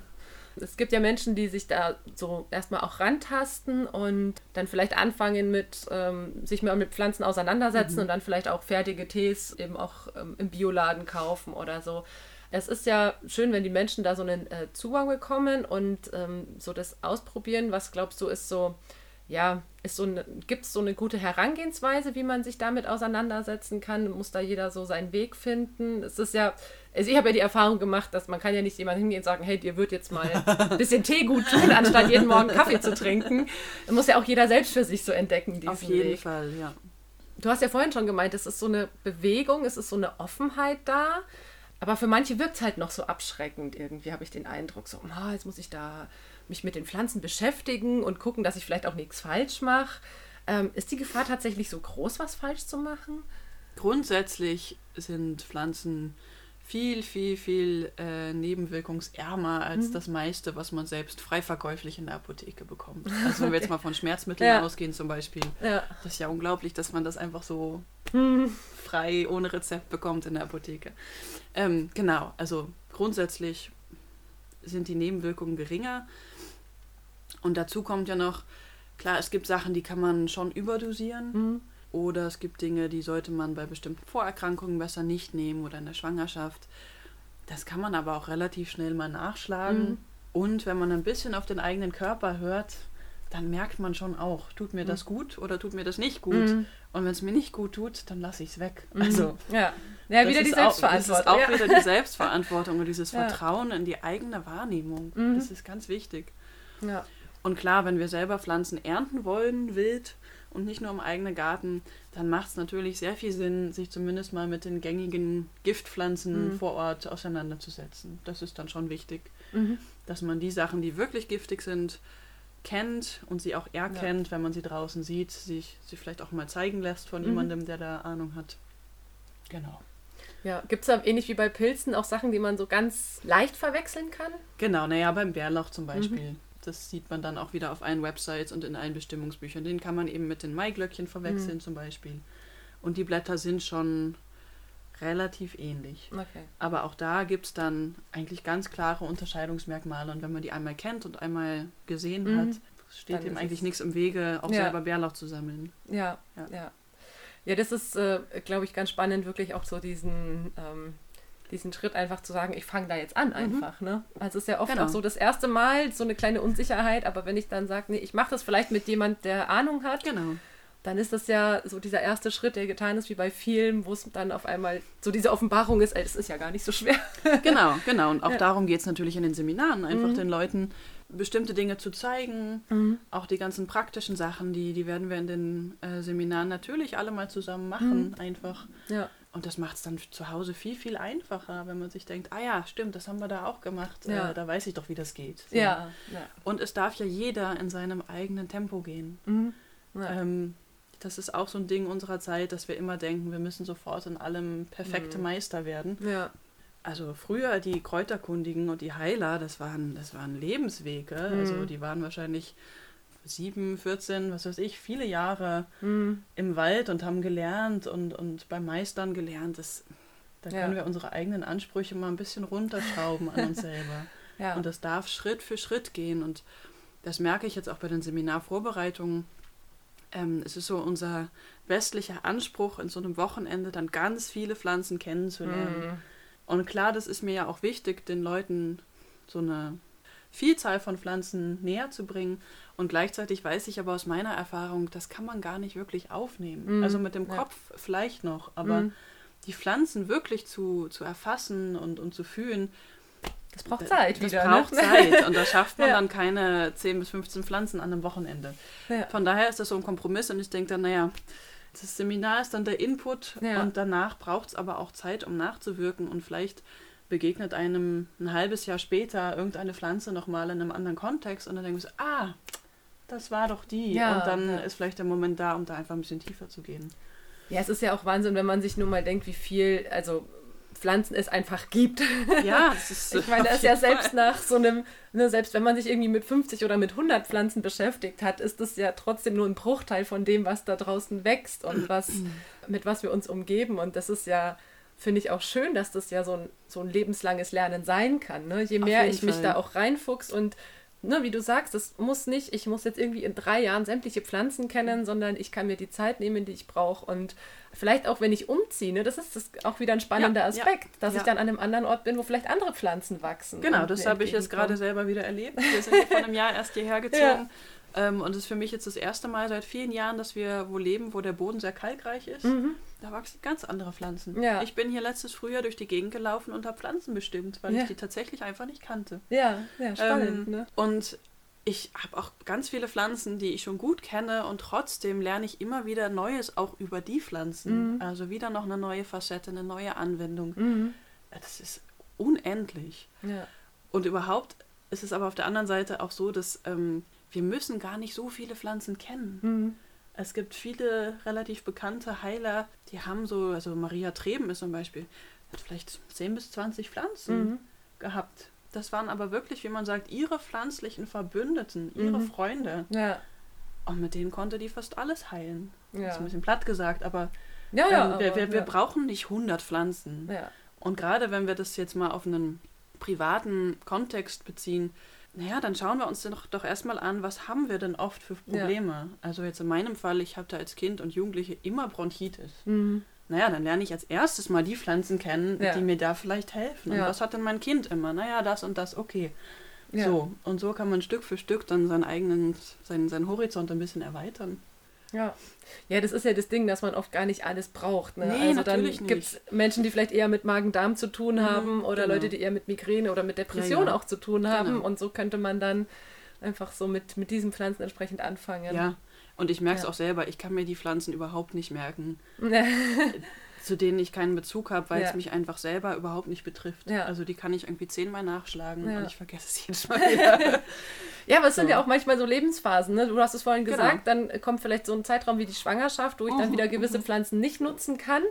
Es gibt ja Menschen, die sich da so erstmal auch rantasten und dann vielleicht anfangen mit ähm, sich mal mit Pflanzen auseinandersetzen Mhm. und dann vielleicht auch fertige Tees eben auch ähm, im Bioladen kaufen oder so. Es ist ja schön, wenn die Menschen da so einen äh, Zugang bekommen und ähm, so das ausprobieren. Was glaubst du, ist so, ja, ist so eine, gibt es so eine gute Herangehensweise, wie man sich damit auseinandersetzen kann? Muss da jeder so seinen Weg finden? Es ist ja, also ich habe ja die Erfahrung gemacht, dass man kann ja nicht jemand hingehen und sagen, hey, dir wird jetzt mal ein bisschen Tee gut tun, anstatt jeden Morgen Kaffee zu trinken. Da muss ja auch jeder selbst für sich so entdecken, Auf jeden Weg. Fall, ja. Du hast ja vorhin schon gemeint, es ist so eine Bewegung, es ist so eine Offenheit da. Aber für manche wirkt es halt noch so abschreckend irgendwie, habe ich den Eindruck. So, ah, jetzt muss ich da mich mit den Pflanzen beschäftigen und gucken, dass ich vielleicht auch nichts falsch mache. Ähm, ist die Gefahr tatsächlich so groß, was falsch zu machen? Grundsätzlich sind Pflanzen viel, viel, viel äh, nebenwirkungsärmer als Mhm. das meiste, was man selbst frei verkäuflich in der Apotheke bekommt. Also wenn wir jetzt mal von Schmerzmitteln Ja. ausgehen zum Beispiel, Ja. das ist ja unglaublich, dass man das einfach so Hm. frei ohne Rezept bekommt in der Apotheke. Ähm, genau, also grundsätzlich sind die Nebenwirkungen geringer. Und dazu kommt ja noch, klar, es gibt Sachen, die kann man schon überdosieren. Mhm. Oder es gibt Dinge, die sollte man bei bestimmten Vorerkrankungen besser nicht nehmen oder in der Schwangerschaft. Das kann man aber auch relativ schnell mal nachschlagen. Mhm. Und wenn man ein bisschen auf den eigenen Körper hört, dann merkt man schon auch, tut mir das gut oder tut mir das nicht gut. Mhm. Und wenn es mir nicht gut tut, dann lasse ich es weg. Mhm. Also ja, ja wieder die ist auch- Selbstverantwortung. Das ist auch ja. wieder die Selbstverantwortung und dieses Ja. Vertrauen in die eigene Wahrnehmung. Mhm. Das ist ganz wichtig. ja. Und klar, wenn wir selber Pflanzen ernten wollen, wild und nicht nur im eigenen Garten, dann macht es natürlich sehr viel Sinn, sich zumindest mal mit den gängigen Giftpflanzen Mhm. vor Ort auseinanderzusetzen. Das ist dann schon wichtig, Mhm. dass man die Sachen, die wirklich giftig sind, kennt und sie auch erkennt, wenn man sie draußen sieht, sich sie vielleicht auch mal zeigen lässt von Mhm. jemandem, der da Ahnung hat. Genau. ja. Gibt es da ähnlich wie bei Pilzen auch Sachen, die man so ganz leicht verwechseln kann? Genau, naja, beim Bärlauch Mhm. zum Beispiel. Das sieht man dann auch wieder auf allen Websites und in allen Bestimmungsbüchern. Den kann man eben mit den Maiglöckchen Mhm. verwechseln zum Beispiel. Und die Blätter sind schon relativ ähnlich. Okay. Aber auch da gibt es dann eigentlich ganz klare Unterscheidungsmerkmale. Und wenn man die einmal kennt und einmal gesehen Mhm. hat, steht Dann dem ist eigentlich nichts im Wege, auch Ja. selber Bärlauch zu sammeln. Ja, Ja. ja. Ja, das ist, äh, glaube ich, ganz spannend, wirklich auch so diesen, ähm, diesen Schritt einfach zu sagen, ich fange da jetzt an einfach. Ne? Also es ist ja oft Genau. auch so das erste Mal so eine kleine Unsicherheit, aber wenn ich dann sage, nee, ich mache das vielleicht mit jemand, der Ahnung hat, Genau. Dann ist das ja so dieser erste Schritt, der getan ist, wie bei vielen, wo es dann auf einmal so diese Offenbarung ist, das ist ja gar nicht so schwer. Genau, genau. Und auch Ja. darum geht es natürlich in den Seminaren, einfach Mhm. den Leuten bestimmte Dinge zu zeigen. Mhm. Auch die ganzen praktischen Sachen, die, die werden wir in den äh, Seminaren natürlich alle mal zusammen machen, Mhm. einfach. Ja, Und das macht es dann zu Hause viel, viel einfacher, wenn man sich denkt, ah ja, stimmt, das haben wir da auch gemacht. Ja. Äh, da weiß ich doch, wie das geht. Ja, ja. Und es darf ja jeder in seinem eigenen Tempo gehen. Mhm. Ähm, das ist auch so ein Ding unserer Zeit, dass wir immer denken, wir müssen sofort in allem perfekte Mhm. Meister werden. ja. Also früher die Kräuterkundigen und die Heiler, das waren, das waren Lebenswege. Mhm. Also die waren wahrscheinlich sieben, 14, was weiß ich, viele Jahre Mhm. im Wald und haben gelernt und, und beim Meistern gelernt. Das, da Ja. können wir unsere eigenen Ansprüche mal ein bisschen runterschrauben an uns selber. ja. Und das darf Schritt für Schritt gehen. Und das merke ich jetzt auch bei den Seminarvorbereitungen. Ähm, es ist so unser westlicher Anspruch, in so einem Wochenende dann ganz viele Pflanzen kennenzulernen. Mhm. Und klar, das ist mir ja auch wichtig, den Leuten so eine Vielzahl von Pflanzen näher zu bringen. Und gleichzeitig weiß ich aber aus meiner Erfahrung, das kann man gar nicht wirklich aufnehmen. Mhm, Also mit dem ja. Kopf vielleicht noch, aber Mhm. die Pflanzen wirklich zu, zu erfassen und, und zu fühlen, Das braucht Zeit das wieder. braucht ne? Zeit. Und da schafft man Ja. dann keine 10 bis 15 Pflanzen an einem Wochenende. Ja. Von daher ist das so ein Kompromiss und ich denke dann, naja, das Seminar ist dann der Input Ja. und danach braucht es aber auch Zeit, um nachzuwirken und vielleicht begegnet einem ein halbes Jahr später irgendeine Pflanze nochmal in einem anderen Kontext und dann denken wir so, ah, das war doch die. Ja, und dann ja. ist vielleicht der Moment da, um da einfach ein bisschen tiefer zu gehen. Ja, es ist ja auch Wahnsinn, wenn man sich nur mal denkt, wie viel, also Pflanzen es einfach gibt. Ja, das ist Ich meine, da auf ist ja jeden Fall. selbst nach so einem, ne, selbst wenn man sich irgendwie mit 50 oder mit 100 Pflanzen beschäftigt hat, ist das ja trotzdem nur ein Bruchteil von dem, was da draußen wächst und was, mit was wir uns umgeben. Und das ist ja, finde ich auch schön, dass das ja so ein, so ein lebenslanges Lernen sein kann. Ne? Je mehr ich mich Fall. da auch reinfuchs und Ne, wie du sagst, das muss nicht, ich muss jetzt irgendwie in drei Jahren sämtliche Pflanzen kennen, sondern ich kann mir die Zeit nehmen, die ich brauche. Und vielleicht auch, wenn ich umziehe, ne, das ist das auch wieder ein spannender Ja, Aspekt, dass ja. ich dann an einem anderen Ort bin, wo vielleicht andere Pflanzen wachsen. Genau, das habe ich jetzt gerade selber wieder erlebt. Wir sind ja vor einem Jahr erst hierher gezogen. Ähm, und es ist für mich jetzt das erste Mal seit vielen Jahren, dass wir wo leben, wo der Boden sehr kalkreich ist. Mhm. Da wachsen ganz andere Pflanzen. Ja. Ich bin hier letztes Frühjahr durch die Gegend gelaufen und habe Pflanzen bestimmt, weil Ja. ich die tatsächlich einfach nicht kannte. Ja, ja, spannend. Ähm, ne? Und ich habe auch ganz viele Pflanzen, die ich schon gut kenne und trotzdem lerne ich immer wieder Neues auch über die Pflanzen. Mhm. Also wieder noch eine neue Facette, eine neue Anwendung. Mhm. Das ist unendlich. Ja. Und überhaupt ist es aber auf der anderen Seite auch so, dass ähm, wir müssen gar nicht so viele Pflanzen kennen. Mhm. Es gibt viele relativ bekannte Heiler, die haben so, also Maria Treben ist zum Beispiel, hat vielleicht 10 bis 20 Pflanzen Mhm. gehabt. Das waren aber wirklich, wie man sagt, ihre pflanzlichen Verbündeten, ihre Mhm. Freunde. Ja. Und mit denen konnte die fast alles heilen. Das ist Ja. ein bisschen platt gesagt, aber, Ja, ja, ähm, wir, aber, wir, wir ja. brauchen nicht 100 Pflanzen. Ja. Und gerade wenn wir das jetzt mal auf einen privaten Kontext beziehen, naja, dann schauen wir uns doch, doch erstmal an, was haben wir denn oft für Ja. Probleme. Also jetzt in meinem Fall, ich hatte als Kind und Jugendliche immer Bronchitis. Mhm. Naja, dann lerne ich als erstes mal die Pflanzen kennen, Ja. die mir da vielleicht helfen. Und Ja. was hat denn mein Kind immer? Naja, das und das, okay. Ja. So, und so kann man Stück für Stück dann seinen eigenen, seinen, seinen Horizont ein bisschen erweitern. Ja. ja, das ist ja das Ding, dass man oft gar nicht alles braucht. Ne? Nee, also dann gibt es Menschen, die vielleicht eher mit Magen-Darm zu tun haben oder genau. Leute, die eher mit Migräne oder mit Depression Ja, ja. auch zu tun haben. Genau. Und so könnte man dann einfach so mit, mit diesen Pflanzen entsprechend anfangen. Ja. Und ich merke es Ja. auch selber, ich kann mir die Pflanzen überhaupt nicht merken, Ja. zu denen ich keinen Bezug habe, weil Ja. es mich einfach selber überhaupt nicht betrifft. Ja. Also die kann ich irgendwie zehnmal nachschlagen Ja. und ich vergesse es jedes Mal wieder. Ja, aber es sind So. ja auch manchmal so Lebensphasen. Ne? Du hast es vorhin Genau. gesagt, dann kommt vielleicht so ein Zeitraum wie die Schwangerschaft, wo ich dann Mhm, wieder gewisse Pflanzen nicht nutzen kann.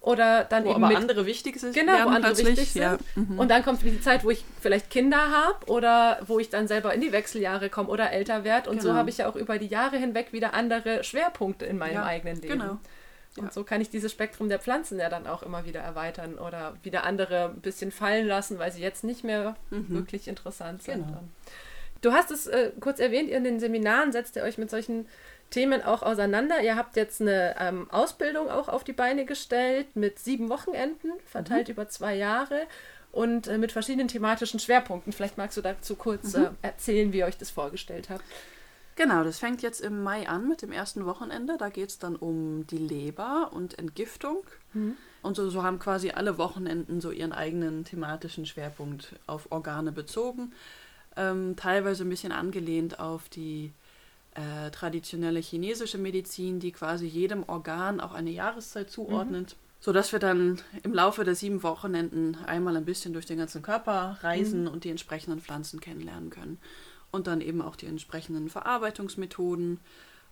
Oder dann Wo eben aber mit andere wichtig sind. Genau, wo andere wichtig sind. Ja. Mhm. Und dann kommt die Zeit, wo ich vielleicht Kinder habe oder wo ich dann selber in die Wechseljahre komme oder älter werde. Und so Genau. habe ich ja auch über die Jahre hinweg wieder andere Schwerpunkte in meinem Ja, eigenen Leben. Genau. Und ja. so kann ich dieses Spektrum der Pflanzen ja dann auch immer wieder erweitern oder wieder andere ein bisschen fallen lassen, weil sie jetzt nicht mehr mhm. wirklich interessant sind. Genau. Du hast es äh, kurz erwähnt, in den Seminaren setzt ihr euch mit solchen Themen auch auseinander. Ihr habt jetzt eine ähm, Ausbildung auch auf die Beine gestellt mit sieben Wochenenden, verteilt mhm. über zwei Jahre und äh, mit verschiedenen thematischen Schwerpunkten. Vielleicht magst du dazu kurz mhm. äh, erzählen, wie ihr euch das vorgestellt habt. Genau, das fängt jetzt im Mai an mit dem ersten Wochenende. Da geht es dann um die Leber und Entgiftung. Mhm. Und so, so haben quasi alle Wochenenden so ihren eigenen thematischen Schwerpunkt auf Organe bezogen. Ähm, teilweise ein bisschen angelehnt auf die äh, traditionelle chinesische Medizin, die quasi jedem Organ auch eine Jahreszeit zuordnet. Mhm. Sodass wir dann im Laufe der sieben Wochenenden einmal ein bisschen durch den ganzen Körper reisen mhm. und die entsprechenden Pflanzen kennenlernen können. Und dann eben auch die entsprechenden Verarbeitungsmethoden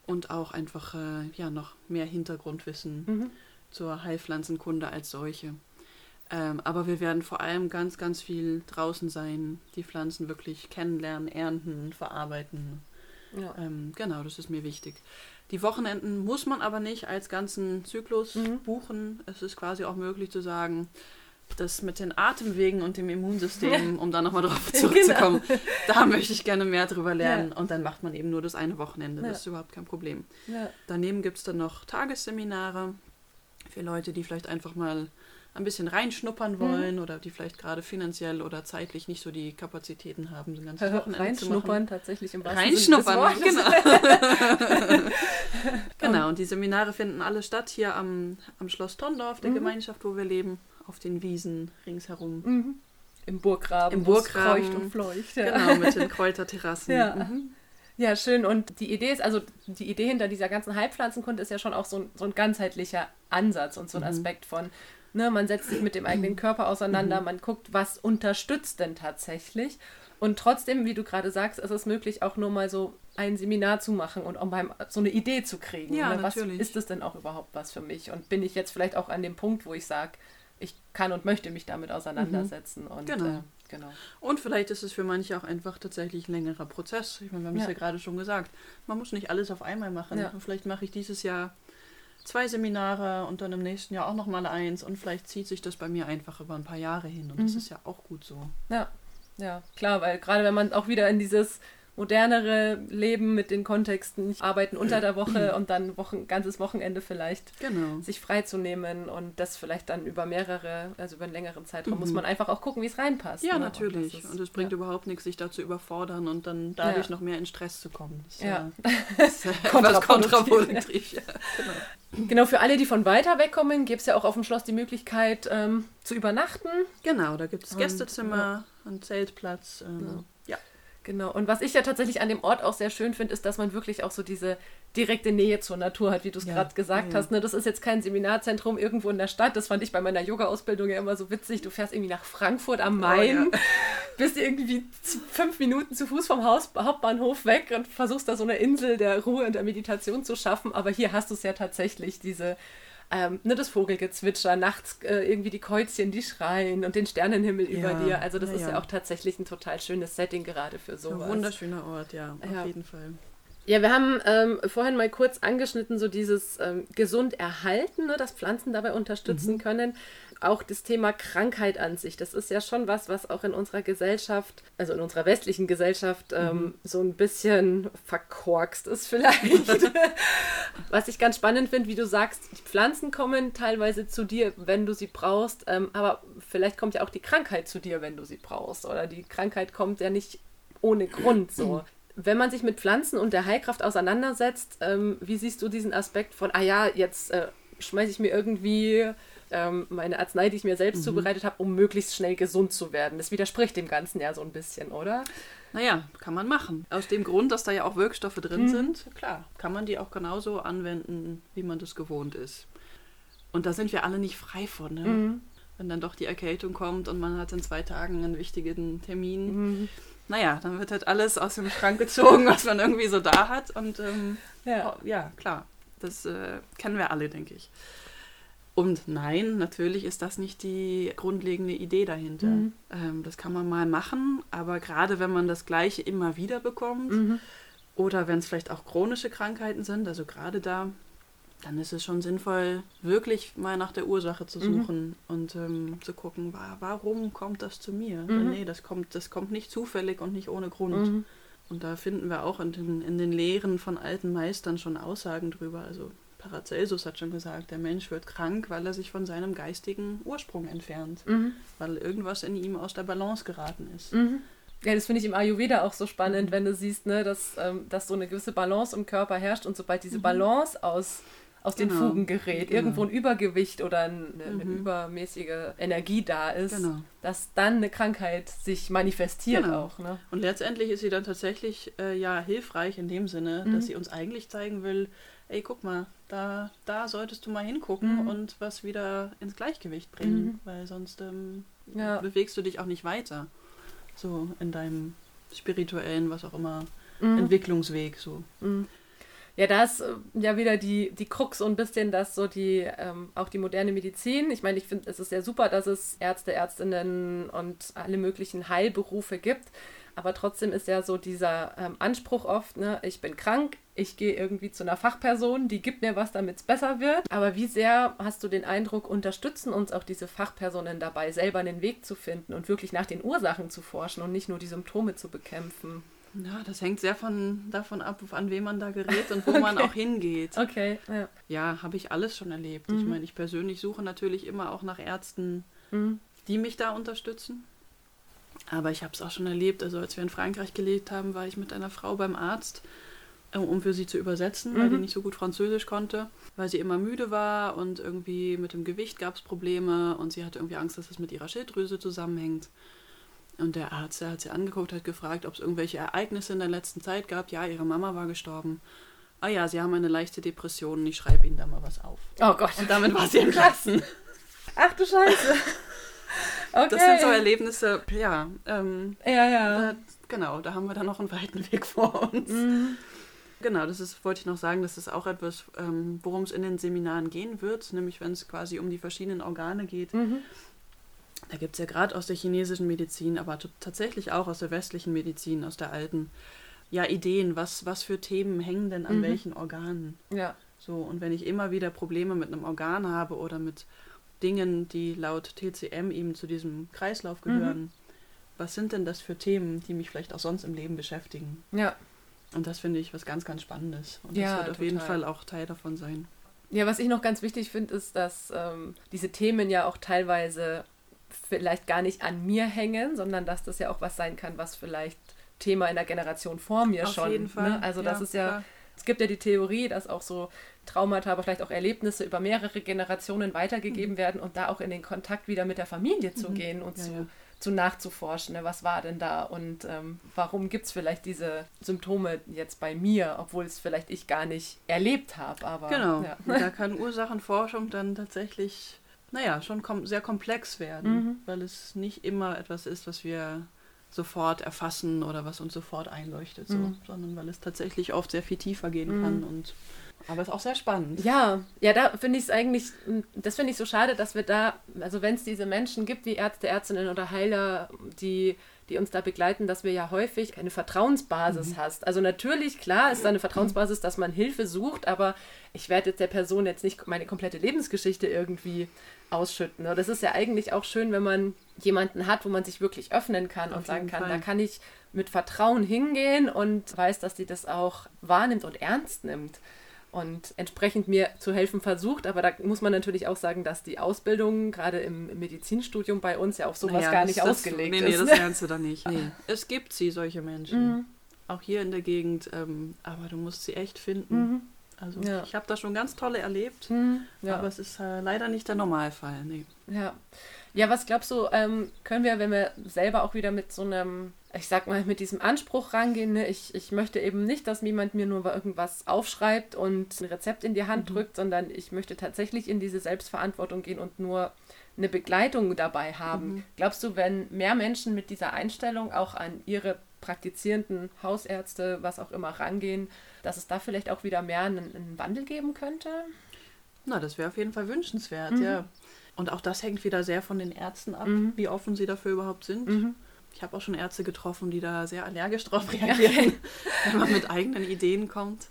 und auch einfach äh, ja, noch mehr Hintergrundwissen mhm. zur Heilpflanzenkunde als solche. Ähm, aber wir werden vor allem ganz, ganz viel draußen sein, die Pflanzen wirklich kennenlernen, ernten, verarbeiten ja. Ähm, genau, das ist mir wichtig. Die Wochenenden muss man aber nicht als ganzen Zyklus mhm. buchen. Es ist quasi auch möglich zu sagen, das mit den Atemwegen und dem Immunsystem, um da nochmal drauf zurückzukommen, genau. da möchte ich gerne mehr drüber lernen. Ja. Und dann macht man eben nur das eine Wochenende. Ja. Das ist überhaupt kein Problem. Ja. Daneben gibt es dann noch Tagesseminare für Leute, die vielleicht einfach mal ein bisschen reinschnuppern mhm. wollen mhm. oder die vielleicht gerade finanziell oder zeitlich nicht so die Kapazitäten haben, so ein ganzes Wochenende Reinschnuppern tatsächlich im wahrsten Reinschnuppern, genau. genau, und die Seminare finden alle statt hier am, am Schloss Tondorf, der mhm. Gemeinschaft, wo wir leben, auf den Wiesen ringsherum. Mhm. Im Burggraben. Im Burggraben. Kreucht und fleucht. Ja. Genau, mit den Kräuterterrassen. Ja. Mhm. Ja, schön. Und die Idee ist, also die Idee hinter dieser ganzen Heilpflanzenkunde ist ja schon auch so ein, so ein ganzheitlicher Ansatz und so ein mhm. Aspekt von, Ne, man setzt sich mit dem eigenen Körper auseinander, mhm. man guckt, was unterstützt denn tatsächlich. Und trotzdem, wie du gerade sagst, ist es möglich, auch nur mal so ein Seminar zu machen und um beim, so eine Idee zu kriegen. Ja, ne? Was natürlich. ist es denn auch überhaupt was für mich? Und bin ich jetzt vielleicht auch an dem Punkt, wo ich sage, ich kann und möchte mich damit auseinandersetzen. Mhm. Und, genau. Äh, genau. Und vielleicht ist es für manche auch einfach tatsächlich ein längerer Prozess. Ich meine, wir haben es ja. ja gerade schon gesagt. Man muss nicht alles auf einmal machen. Ja. Vielleicht mache ich dieses Jahr zwei Seminare und dann im nächsten Jahr auch noch mal eins und vielleicht zieht sich das bei mir einfach über ein paar Jahre hin und mhm. das ist ja auch gut so. Ja, ja, klar, weil gerade wenn man auch wieder in dieses modernere Leben mit den Kontexten, arbeiten unter der Woche und dann Wochen, ganzes Wochenende vielleicht genau. sich freizunehmen und das vielleicht dann über mehrere, also über einen längeren Zeitraum, mhm. muss man einfach auch gucken, wie es reinpasst. Ja, ne? natürlich. Und, es bringt ja. überhaupt nichts, sich da zu überfordern und dann dadurch ja. noch mehr in Stress zu kommen. Das ja. ist ja kontraproduktiv. ja, genau. genau, für alle, die von weiter weg kommen, gibt es ja auch auf dem Schloss die Möglichkeit ähm, zu übernachten. Genau, da gibt es Gästezimmer, und, einen Zeltplatz. Ähm, Genau. Und was ich ja tatsächlich an dem Ort auch sehr schön finde, ist, dass man wirklich auch so diese direkte Nähe zur Natur hat, wie du es ja. gerade gesagt ja. hast. Ne? Das ist jetzt kein Seminarzentrum irgendwo in der Stadt. Das fand ich bei meiner Yoga-Ausbildung ja immer so witzig. Du fährst irgendwie nach Frankfurt am Main, oh, ja. bist irgendwie fünf Minuten zu Fuß vom Haus, Hauptbahnhof weg und versuchst da so eine Insel der Ruhe und der Meditation zu schaffen. Aber hier hast du es ja tatsächlich, diese ähm, ne, das Vogelgezwitscher, nachts äh, irgendwie die Käuzchen, die schreien und den Sternenhimmel ja, über dir. Also das ja, ist ja. auch tatsächlich ein total schönes Setting gerade für sowas. Ein wunderschöner Ort, ja, auf jeden Fall. Ja, wir haben ähm, vorhin mal kurz angeschnitten, so dieses ähm, gesund erhalten, ne, dass Pflanzen dabei unterstützen mhm. können auch das Thema Krankheit an sich, das ist ja schon was, was auch in unserer Gesellschaft, also in unserer westlichen Gesellschaft, ähm, mhm. so ein bisschen verkorkst ist vielleicht. was ich ganz spannend finde, wie du sagst, die Pflanzen kommen teilweise zu dir, wenn du sie brauchst, ähm, aber vielleicht kommt ja auch die Krankheit zu dir, wenn du sie brauchst. Oder die Krankheit kommt ja nicht ohne Grund so. Wenn man sich mit Pflanzen und der Heilkraft auseinandersetzt, ähm, wie siehst du diesen Aspekt von, ah ja, jetzt äh, schmeiße ich mir irgendwie ähm, meine Arznei, die ich mir selbst mhm. zubereitet habe, um möglichst schnell gesund zu werden. Das widerspricht dem Ganzen ja so ein bisschen, oder? Naja, kann man machen. Aus dem Grund, dass da ja auch Wirkstoffe drin mhm. sind, klar, kann man die auch genauso anwenden, wie man das gewohnt ist. Und da sind wir alle nicht frei von. Ne? Mhm. Wenn dann doch die Erkältung kommt und man hat in zwei Tagen einen wichtigen Termin. Naja, dann wird halt alles aus dem Schrank gezogen, was man irgendwie so da hat. Und ähm, ja. Oh, ja, klar, das äh, kennen wir alle, denke ich. Und nein, natürlich ist das nicht die grundlegende Idee dahinter. Mhm. Ähm, das kann man mal machen, aber gerade wenn man das Gleiche immer wieder bekommt mhm. oder wenn es vielleicht auch chronische Krankheiten sind, also gerade da dann ist es schon sinnvoll, wirklich mal nach der Ursache zu mhm. suchen mhm. und ähm, zu gucken, warum kommt das zu mir? Mhm. Nee, das kommt, das kommt nicht zufällig und nicht ohne Grund. Mhm. Und da finden wir auch in den, in den Lehren von alten Meistern schon Aussagen drüber. Also Paracelsus hat schon gesagt, der Mensch wird krank, weil er sich von seinem geistigen Ursprung entfernt, mhm. weil irgendwas in ihm aus der Balance geraten ist. Mhm. Ja, das finde ich im Ayurveda auch so spannend, wenn du siehst, ne, dass, ähm, dass so eine gewisse Balance im Körper herrscht und sobald diese mhm. Balance aus aus den genau. Fugen gerät, genau. irgendwo ein Übergewicht oder eine, eine mhm. übermäßige Energie da ist, genau. dass dann eine Krankheit sich manifestiert genau. auch. Ne? Und letztendlich ist sie dann tatsächlich äh, ja hilfreich in dem Sinne, mhm. dass sie uns eigentlich zeigen will, ey, guck mal, da, da solltest du mal hingucken mhm. und was wieder ins Gleichgewicht bringen, mhm. weil sonst ähm, ja. bewegst du dich auch nicht weiter. So in deinem spirituellen, was auch immer, mhm. Entwicklungsweg so. Ja, da ist äh, ja wieder die, die Krux so ein bisschen, dass so die, ähm, auch die moderne Medizin, ich meine, ich finde, es ist ja super, dass es Ärzte, Ärztinnen und alle möglichen Heilberufe gibt, aber trotzdem ist ja so dieser ähm, Anspruch oft, ne, ich bin krank, ich gehe irgendwie zu einer Fachperson, die gibt mir was, damit es besser wird. Aber wie sehr hast du den Eindruck, unterstützen uns auch diese Fachpersonen dabei, selber einen Weg zu finden und wirklich nach den Ursachen zu forschen und nicht nur die Symptome zu bekämpfen? Ja, das hängt sehr von, davon ab, an wen man da gerät und wo okay. man auch hingeht. Okay, ja. Ja, habe ich alles schon erlebt. Mhm. Ich meine, ich persönlich suche natürlich immer auch nach Ärzten, mhm. die mich da unterstützen. Aber ich habe es auch schon erlebt. Also, als wir in Frankreich gelebt haben, war ich mit einer Frau beim Arzt, äh, um für sie zu übersetzen, mhm. weil die nicht so gut Französisch konnte, weil sie immer müde war und irgendwie mit dem Gewicht gab es Probleme und sie hatte irgendwie Angst, dass es mit ihrer Schilddrüse zusammenhängt. Und der Arzt, der hat sie angeguckt, hat gefragt, ob es irgendwelche Ereignisse in der letzten Zeit gab. Ja, ihre Mama war gestorben. Ah ja, sie haben eine leichte Depression. Ich schreibe ihnen da mal was auf. Oh Gott. Und damit war sie entlassen. Ach du Scheiße. Okay. Das sind so Erlebnisse, ja. Ähm, ja, ja. Da, genau, da haben wir dann noch einen weiten Weg vor uns. Mhm. Genau, das ist, wollte ich noch sagen, das ist auch etwas, ähm, worum es in den Seminaren gehen wird, nämlich wenn es quasi um die verschiedenen Organe geht. Mhm. Da gibt es ja gerade aus der chinesischen Medizin, aber tatsächlich auch aus der westlichen Medizin, aus der alten, ja, Ideen, was, was für Themen hängen denn an mhm. welchen Organen. Ja. So, und wenn ich immer wieder Probleme mit einem Organ habe oder mit Dingen, die laut TCM eben zu diesem Kreislauf gehören, mhm. was sind denn das für Themen, die mich vielleicht auch sonst im Leben beschäftigen? Ja. Und das finde ich was ganz, ganz Spannendes. Und das ja, wird auf total. jeden Fall auch Teil davon sein. Ja, was ich noch ganz wichtig finde, ist, dass ähm, diese Themen ja auch teilweise vielleicht gar nicht an mir hängen, sondern dass das ja auch was sein kann, was vielleicht Thema in der Generation vor mir Auf schon. Jeden Fall. Ne? Also das ist ja, klar. es gibt ja die Theorie, dass auch so Traumata, aber vielleicht auch Erlebnisse über mehrere Generationen weitergegeben mhm. werden und da auch in den Kontakt wieder mit der Familie zu mhm. gehen und ja, zu, ja. zu nachzuforschen, ne? was war denn da und ähm, warum gibt es vielleicht diese Symptome jetzt bei mir, obwohl es vielleicht ich gar nicht erlebt habe. Aber genau, ja. da kann Ursachenforschung dann tatsächlich naja, schon kom sehr komplex werden, mhm. weil es nicht immer etwas ist, was wir sofort erfassen oder was uns sofort einleuchtet, so, mhm. sondern weil es tatsächlich oft sehr viel tiefer gehen mhm. kann und aber es ist auch sehr spannend. Ja, ja, da finde ich es eigentlich, das finde ich so schade, dass wir da, also wenn es diese Menschen gibt wie Ärzte, Ärztinnen oder Heiler, die die uns da begleiten, dass wir ja häufig eine Vertrauensbasis mhm. hast. Also natürlich, klar, ist da eine Vertrauensbasis, dass man Hilfe sucht, aber ich werde jetzt der Person jetzt nicht meine komplette Lebensgeschichte irgendwie ausschütten. Das ist ja eigentlich auch schön, wenn man jemanden hat, wo man sich wirklich öffnen kann Auf und sagen kann, Fall. da kann ich mit Vertrauen hingehen und weiß, dass die das auch wahrnimmt und ernst nimmt und entsprechend mir zu helfen versucht. Aber da muss man natürlich auch sagen, dass die Ausbildung gerade im Medizinstudium bei uns ja auf sowas naja, gar nicht das, ausgelegt nee, nee, ist. Nee, das lernst du da nicht. Nee. Es gibt sie, solche Menschen. Mhm. Auch hier in der Gegend. Ähm, aber du musst sie echt finden. Mhm. Also ja. ich habe da schon ganz tolle erlebt, mhm, ja. aber es ist äh, leider nicht der Normalfall. Nee. Ja. ja, was glaubst du, ähm, können wir, wenn wir selber auch wieder mit so einem ich sag mal, mit diesem Anspruch rangehen. Ne? Ich, ich möchte eben nicht, dass jemand mir nur irgendwas aufschreibt und ein Rezept in die Hand mhm. drückt, sondern ich möchte tatsächlich in diese Selbstverantwortung gehen und nur eine Begleitung dabei haben. Mhm. Glaubst du, wenn mehr Menschen mit dieser Einstellung auch an ihre praktizierenden Hausärzte, was auch immer, rangehen, dass es da vielleicht auch wieder mehr einen, einen Wandel geben könnte? Na, das wäre auf jeden Fall wünschenswert, mhm. ja. Und auch das hängt wieder sehr von den Ärzten ab, mhm. wie offen sie dafür überhaupt sind. Ich habe auch schon Ärzte getroffen, die da sehr allergisch drauf reagieren, wenn man mit eigenen Ideen kommt.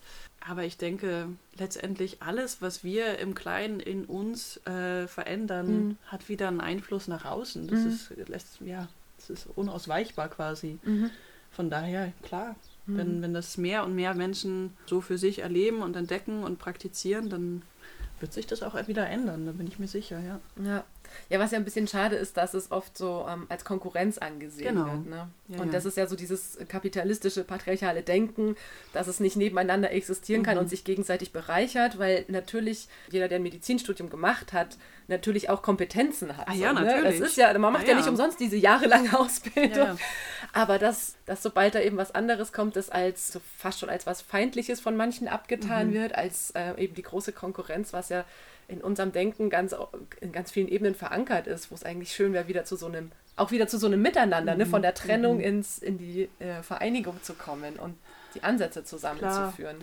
Aber ich denke, letztendlich alles, was wir im Kleinen in uns äh, verändern, mhm. hat wieder einen Einfluss nach außen. Das mhm. ist, lässt, ja, das ist unausweichbar quasi. Mhm. Von daher, klar, wenn, mhm. wenn das mehr und mehr Menschen so für sich erleben und entdecken und praktizieren, dann wird sich das auch wieder ändern, da bin ich mir sicher, ja. Ja, ja, was ja ein bisschen schade ist, dass es oft so ähm, als Konkurrenz angesehen genau. wird. Ne? Ja, und ja. das ist ja so dieses kapitalistische, patriarchale Denken, dass es nicht nebeneinander existieren mhm. kann und sich gegenseitig bereichert, weil natürlich jeder, der ein Medizinstudium gemacht hat, natürlich auch Kompetenzen hat. Ah, ja, so, ne? natürlich. Das ist ja, man macht ah, ja. nicht umsonst diese jahrelange Ausbildung. Aber dass, dass sobald da eben was anderes kommt, das als so fast schon als was Feindliches von manchen abgetan mhm. wird, als äh, eben die große Konkurrenz, was ja in unserem Denken ganz, in ganz vielen Ebenen verankert ist, wo es eigentlich schön wäre, wieder zu so einem, auch wieder zu so einem Miteinander, mhm. ne, von der mhm. Trennung ins, in die äh, Vereinigung zu kommen und die Ansätze zusammenzuführen.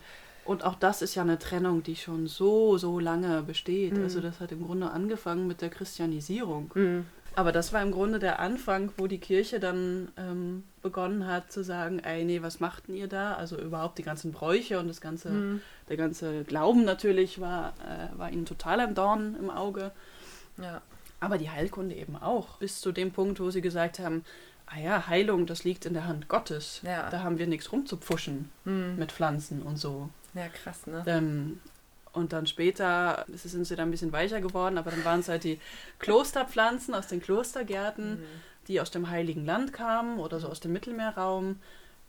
Und auch das ist ja eine Trennung, die schon so, so lange besteht. Mhm. Also das hat im Grunde angefangen mit der Christianisierung. Mhm. Aber das war im Grunde der Anfang, wo die Kirche dann ähm, begonnen hat zu sagen, ey, nee, was machten ihr da? Also überhaupt die ganzen Bräuche und das ganze, mhm. Der ganze Glauben natürlich war, äh, war ihnen total ein Dorn im Auge. Ja. Aber die Heilkunde eben auch. Bis zu dem Punkt, wo sie gesagt haben, ah ja, Heilung, das liegt in der Hand Gottes. Ja. Da haben wir nichts rumzupfuschen mhm. mit Pflanzen und so. Ja, krass, ne? Ähm, und dann später sind sie dann ein bisschen weicher geworden, aber dann waren es halt die Klosterpflanzen aus den Klostergärten, mhm. die aus dem Heiligen Land kamen oder so aus dem Mittelmeerraum.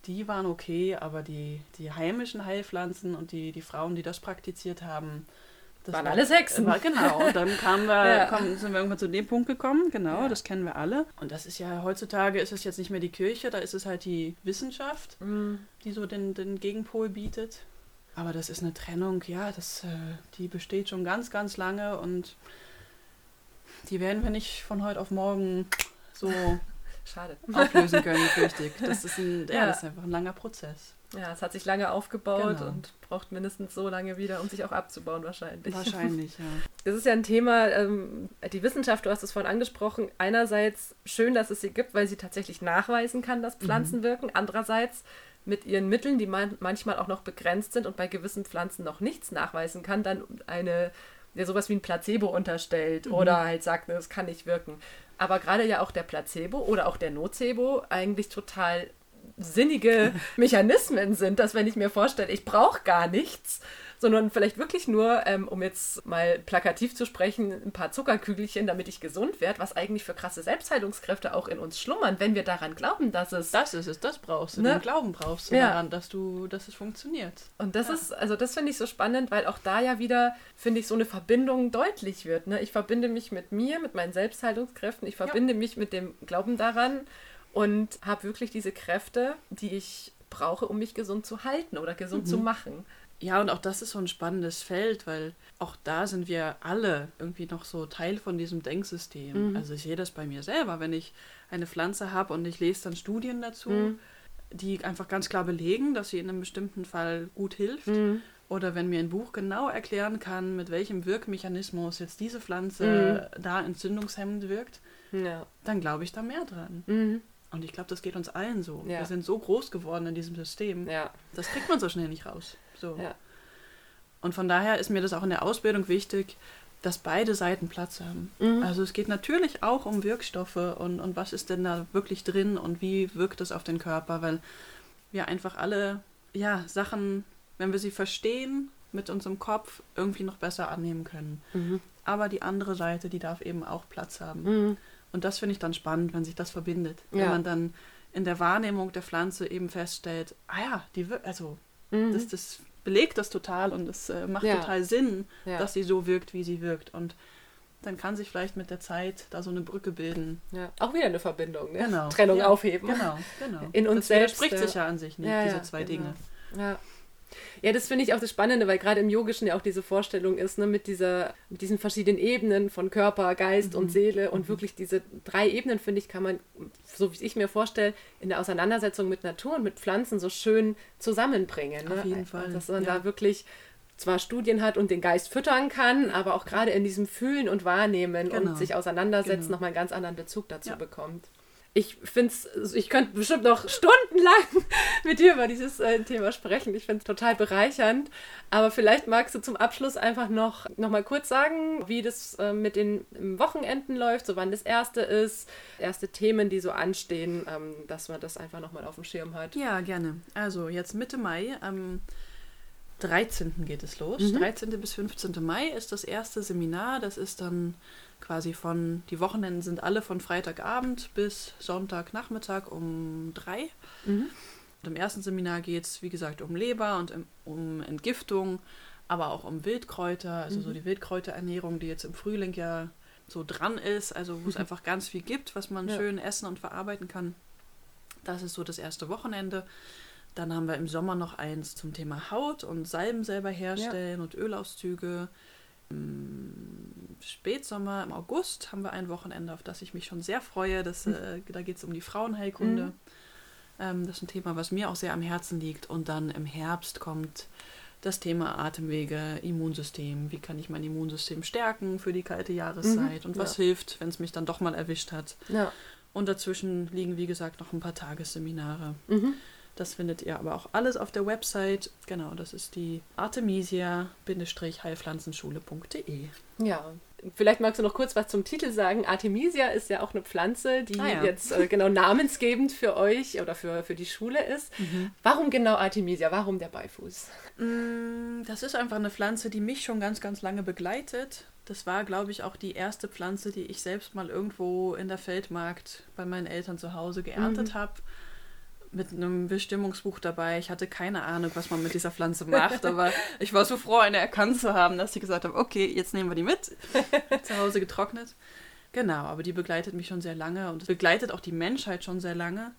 Die waren okay, aber die, die heimischen Heilpflanzen und die, die Frauen, die das praktiziert haben, das waren war, alles Hexen. War, genau, dann kamen wir, ja. kommen, sind wir irgendwann zu dem Punkt gekommen, genau, ja. das kennen wir alle. Und das ist ja, heutzutage ist es jetzt nicht mehr die Kirche, da ist es halt die Wissenschaft, mhm. die so den, den Gegenpol bietet. Aber das ist eine Trennung, ja, das, äh, die besteht schon ganz, ganz lange und die werden wir nicht von heute auf morgen so Schade. auflösen können, fürchte Das ist, ein, ja, ja. das ist einfach ein langer Prozess. Ja, es hat sich lange aufgebaut genau. und braucht mindestens so lange wieder, um sich auch abzubauen, wahrscheinlich. Wahrscheinlich, ja. Das ist ja ein Thema, ähm, die Wissenschaft, du hast es vorhin angesprochen, einerseits schön, dass es sie gibt, weil sie tatsächlich nachweisen kann, dass Pflanzen mhm. wirken. Andererseits mit ihren Mitteln, die man manchmal auch noch begrenzt sind und bei gewissen Pflanzen noch nichts nachweisen kann, dann eine, ja, sowas wie ein Placebo unterstellt mhm. oder halt sagt, das kann nicht wirken. Aber gerade ja auch der Placebo oder auch der Nocebo eigentlich total sinnige Mechanismen sind, dass wenn ich mir vorstelle, ich brauche gar nichts, sondern vielleicht wirklich nur, ähm, um jetzt mal plakativ zu sprechen, ein paar Zuckerkügelchen, damit ich gesund werde, was eigentlich für krasse Selbstheilungskräfte auch in uns schlummern, wenn wir daran glauben, dass es. Das ist es, das brauchst du. Ne? Den Glauben brauchst du ja. daran, dass du, dass es funktioniert. Und das ja. ist, also das finde ich so spannend, weil auch da ja wieder, finde ich, so eine Verbindung deutlich wird. Ne? Ich verbinde mich mit mir, mit meinen Selbstheilungskräften, ich verbinde ja. mich mit dem Glauben daran und habe wirklich diese Kräfte, die ich brauche, um mich gesund zu halten oder gesund mhm. zu machen. Ja, und auch das ist so ein spannendes Feld, weil auch da sind wir alle irgendwie noch so Teil von diesem Denksystem. Mhm. Also ich sehe das bei mir selber, wenn ich eine Pflanze habe und ich lese dann Studien dazu, mhm. die einfach ganz klar belegen, dass sie in einem bestimmten Fall gut hilft. Mhm. Oder wenn mir ein Buch genau erklären kann, mit welchem Wirkmechanismus jetzt diese Pflanze mhm. da entzündungshemmend wirkt, ja. dann glaube ich da mehr dran. Mhm. Und ich glaube, das geht uns allen so. Ja. Wir sind so groß geworden in diesem System. Ja. Das kriegt man so schnell nicht raus. So. Ja. Und von daher ist mir das auch in der Ausbildung wichtig, dass beide Seiten Platz haben. Mhm. Also es geht natürlich auch um Wirkstoffe und, und was ist denn da wirklich drin und wie wirkt es auf den Körper, weil wir einfach alle ja, Sachen, wenn wir sie verstehen, mit unserem Kopf irgendwie noch besser annehmen können. Mhm. Aber die andere Seite, die darf eben auch Platz haben. Mhm. Und das finde ich dann spannend, wenn sich das verbindet. Ja. Wenn man dann in der Wahrnehmung der Pflanze eben feststellt, ah ja, die also mhm. das, das belegt das total und es äh, macht ja. total Sinn, ja. dass sie so wirkt, wie sie wirkt. Und dann kann sich vielleicht mit der Zeit da so eine Brücke bilden. Ja. Auch wieder eine Verbindung, ne? Genau. Trennung aufheben. Genau, genau. In uns das selbst. spricht sich ja an sich nicht, diese zwei genau. Dinge. Ja. Ja, das finde ich auch das Spannende, weil gerade im Yogischen ja auch diese Vorstellung ist, ne, mit, dieser, mit diesen verschiedenen Ebenen von Körper, Geist mhm. und Seele und mhm. wirklich diese drei Ebenen, finde ich, kann man, so wie ich mir vorstelle, in der Auseinandersetzung mit Natur und mit Pflanzen so schön zusammenbringen. Ne? Auf jeden Fall. Dass man ja. da wirklich zwar Studien hat und den Geist füttern kann, aber auch gerade in diesem Fühlen und Wahrnehmen genau. und sich auseinandersetzen genau. nochmal einen ganz anderen Bezug dazu ja. bekommt. Ich finde es, ich könnte bestimmt noch stundenlang mit dir über dieses äh, Thema sprechen. Ich finde es total bereichernd. Aber vielleicht magst du zum Abschluss einfach noch, noch mal kurz sagen, wie das äh, mit den Wochenenden läuft, so wann das erste ist, erste Themen, die so anstehen, ähm, dass man das einfach noch mal auf dem Schirm hat. Ja, gerne. Also jetzt Mitte Mai, am 13. geht es los. Mhm. 13. bis 15. Mai ist das erste Seminar. Das ist dann quasi von, die Wochenenden sind alle von Freitagabend bis Sonntagnachmittag um drei. Mhm. Und im ersten Seminar geht es, wie gesagt, um Leber und um Entgiftung, aber auch um Wildkräuter, also mhm. so die Wildkräuterernährung, die jetzt im Frühling ja so dran ist, also wo es einfach ganz viel gibt, was man ja. schön essen und verarbeiten kann. Das ist so das erste Wochenende. Dann haben wir im Sommer noch eins zum Thema Haut und Salben selber herstellen ja. und Ölauszüge. Im Spätsommer, im August, haben wir ein Wochenende, auf das ich mich schon sehr freue. Das, hm. äh, da geht es um die Frauenheilkunde. Mhm. Ähm, das ist ein Thema, was mir auch sehr am Herzen liegt. Und dann im Herbst kommt das Thema Atemwege, Immunsystem. Wie kann ich mein Immunsystem stärken für die kalte Jahreszeit? Mhm. Und was ja. hilft, wenn es mich dann doch mal erwischt hat? Ja. Und dazwischen liegen, wie gesagt, noch ein paar Tagesseminare. Mhm. Das findet ihr aber auch alles auf der Website. Genau, das ist die artemisia-heilpflanzenschule.de. Ja, vielleicht magst du noch kurz was zum Titel sagen. Artemisia ist ja auch eine Pflanze, die ah, ja. jetzt äh, genau namensgebend für euch oder für, für die Schule ist. Mhm. Warum genau Artemisia? Warum der Beifuß? Mm, das ist einfach eine Pflanze, die mich schon ganz, ganz lange begleitet. Das war, glaube ich, auch die erste Pflanze, die ich selbst mal irgendwo in der Feldmarkt bei meinen Eltern zu Hause geerntet mhm. habe mit einem Bestimmungsbuch dabei. Ich hatte keine Ahnung, was man mit dieser Pflanze macht, aber ich war so froh, eine erkannt zu haben, dass sie gesagt haben, okay, jetzt nehmen wir die mit. zu Hause getrocknet. Genau, aber die begleitet mich schon sehr lange und begleitet auch die Menschheit schon sehr lange.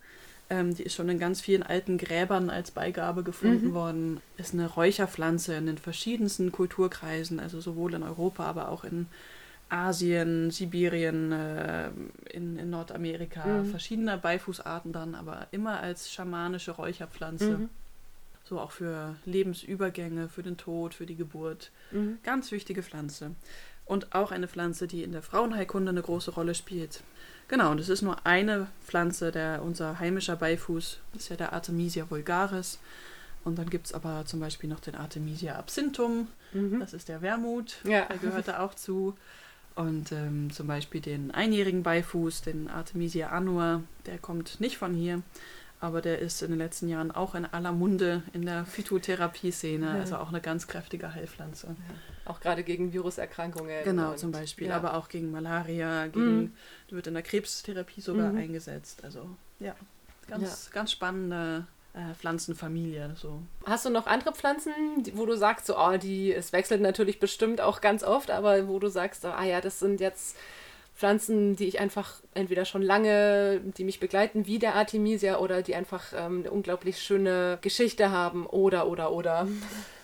Ähm, die ist schon in ganz vielen alten Gräbern als Beigabe gefunden mhm. worden. Ist eine Räucherpflanze in den verschiedensten Kulturkreisen, also sowohl in Europa, aber auch in Asien, Sibirien, äh, in, in, Nordamerika, mhm. verschiedene Beifußarten dann, aber immer als schamanische Räucherpflanze. Mhm. So auch für Lebensübergänge, für den Tod, für die Geburt. Mhm. Ganz wichtige Pflanze. Und auch eine Pflanze, die in der Frauenheilkunde eine große Rolle spielt. Genau, und es ist nur eine Pflanze, der unser heimischer Beifuß, das ist ja der Artemisia vulgaris. Und dann gibt es aber zum Beispiel noch den Artemisia absinthium, mhm. das ist der Wermut, ja. der gehört da auch zu. Und ähm, zum Beispiel den einjährigen Beifuß, den Artemisia annua, der kommt nicht von hier, aber der ist in den letzten Jahren auch in aller Munde in der Phytotherapie-Szene, ja. also auch eine ganz kräftige Heilpflanze. Ja. Auch gerade gegen Viruserkrankungen. Genau, zum Beispiel, ja. aber auch gegen Malaria, gegen, mhm. wird in der Krebstherapie sogar mhm. eingesetzt. Also ja, ganz, ganz spannende äh, Pflanzenfamilie. So. Hast du noch andere Pflanzen, wo du sagst, so, oh, die, es wechselt natürlich bestimmt auch ganz oft, aber wo du sagst, ah ja, das sind jetzt Pflanzen, die ich einfach entweder schon lange, die mich begleiten, wie der Artemisia, oder die einfach ähm, eine unglaublich schöne Geschichte haben, oder, oder, oder.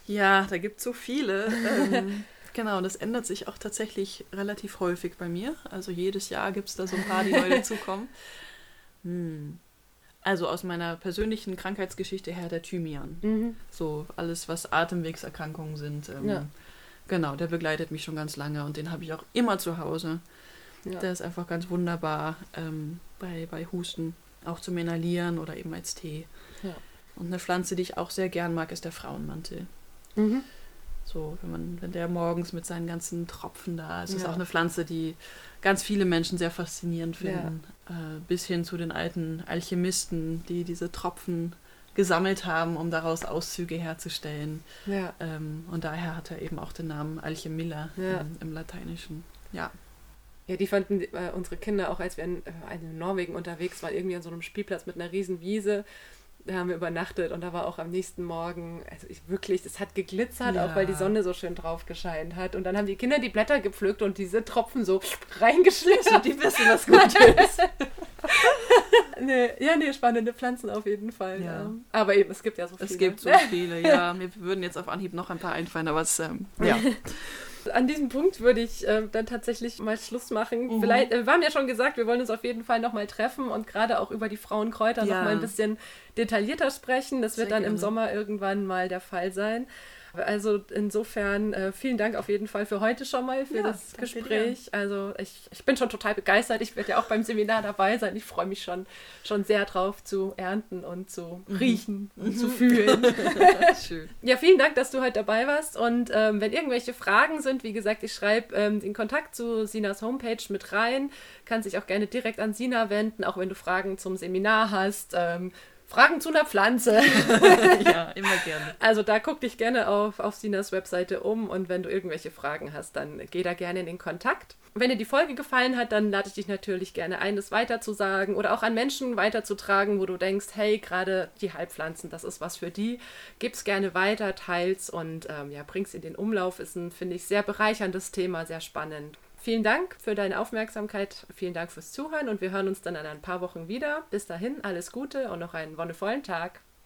Ja, da gibt es so viele. ähm, genau, das ändert sich auch tatsächlich relativ häufig bei mir. Also jedes Jahr gibt es da so ein paar, die neu dazukommen. Hm. Also aus meiner persönlichen Krankheitsgeschichte her der Thymian. Mhm. So alles, was Atemwegserkrankungen sind. Ähm, ja. Genau, der begleitet mich schon ganz lange und den habe ich auch immer zu Hause. Ja. Der ist einfach ganz wunderbar ähm, bei, bei Husten, auch zum Inhalieren oder eben als Tee. Ja. Und eine Pflanze, die ich auch sehr gern mag, ist der Frauenmantel. Mhm. So, wenn man, wenn der morgens mit seinen ganzen Tropfen da ist, ja. ist auch eine Pflanze, die ganz viele Menschen sehr faszinierend finden. Ja. Äh, bis hin zu den alten Alchemisten, die diese Tropfen gesammelt haben, um daraus Auszüge herzustellen. Ja. Ähm, und daher hat er eben auch den Namen Alchemilla ja. im, im, Lateinischen. Ja. Ja, die fanden äh, unsere Kinder auch, als wir in, äh, in Norwegen unterwegs waren, irgendwie an so einem Spielplatz mit einer riesen Wiese da haben wir übernachtet und da war auch am nächsten Morgen, also ich wirklich, es hat geglitzert, ja. auch weil die Sonne so schön drauf gescheint hat. Und dann haben die Kinder die Blätter gepflückt und diese Tropfen so reingeschliffen. Und die wissen, was gut ist. nee, ja, nee, spannende Pflanzen auf jeden Fall. Ja. ja. Aber eben, es gibt ja so viele. Es gibt so viele, ja. Mir würden jetzt auf Anhieb noch ein paar einfallen, aber es, ähm, ja. An diesem Punkt würde ich äh, dann tatsächlich mal Schluss machen. Mhm. Vielleicht, äh, wir haben ja schon gesagt, wir wollen uns auf jeden Fall nochmal treffen und gerade auch über die Frauenkräuter ja. nochmal ein bisschen detaillierter sprechen. Das Sehr wird dann gerne. im Sommer irgendwann mal der Fall sein. Also insofern äh, vielen Dank auf jeden Fall für heute schon mal, für ja, das Gespräch. Dir. Also ich, ich bin schon total begeistert. Ich werde ja auch beim Seminar dabei sein. Ich freue mich schon, schon sehr drauf zu ernten und zu mhm. riechen mhm. und zu fühlen. Schön. Ja, vielen Dank, dass du heute dabei warst. Und ähm, wenn irgendwelche Fragen sind, wie gesagt, ich schreibe ähm, den Kontakt zu Sinas Homepage mit rein. Kannst dich auch gerne direkt an Sina wenden, auch wenn du Fragen zum Seminar hast. Ähm, Fragen zu einer Pflanze. ja, immer gerne. Also da guck dich gerne auf, auf Sinas Webseite um und wenn du irgendwelche Fragen hast, dann geh da gerne in den Kontakt. Wenn dir die Folge gefallen hat, dann lade ich dich natürlich gerne ein, das weiterzusagen oder auch an Menschen weiterzutragen, wo du denkst, hey, gerade die Heilpflanzen, das ist was für die. Gib's gerne weiter, teils und ähm, ja, bring's in den Umlauf. Ist ein, finde ich, sehr bereicherndes Thema, sehr spannend. Vielen Dank für deine Aufmerksamkeit, vielen Dank fürs Zuhören und wir hören uns dann in ein paar Wochen wieder. Bis dahin, alles Gute und noch einen wundervollen Tag.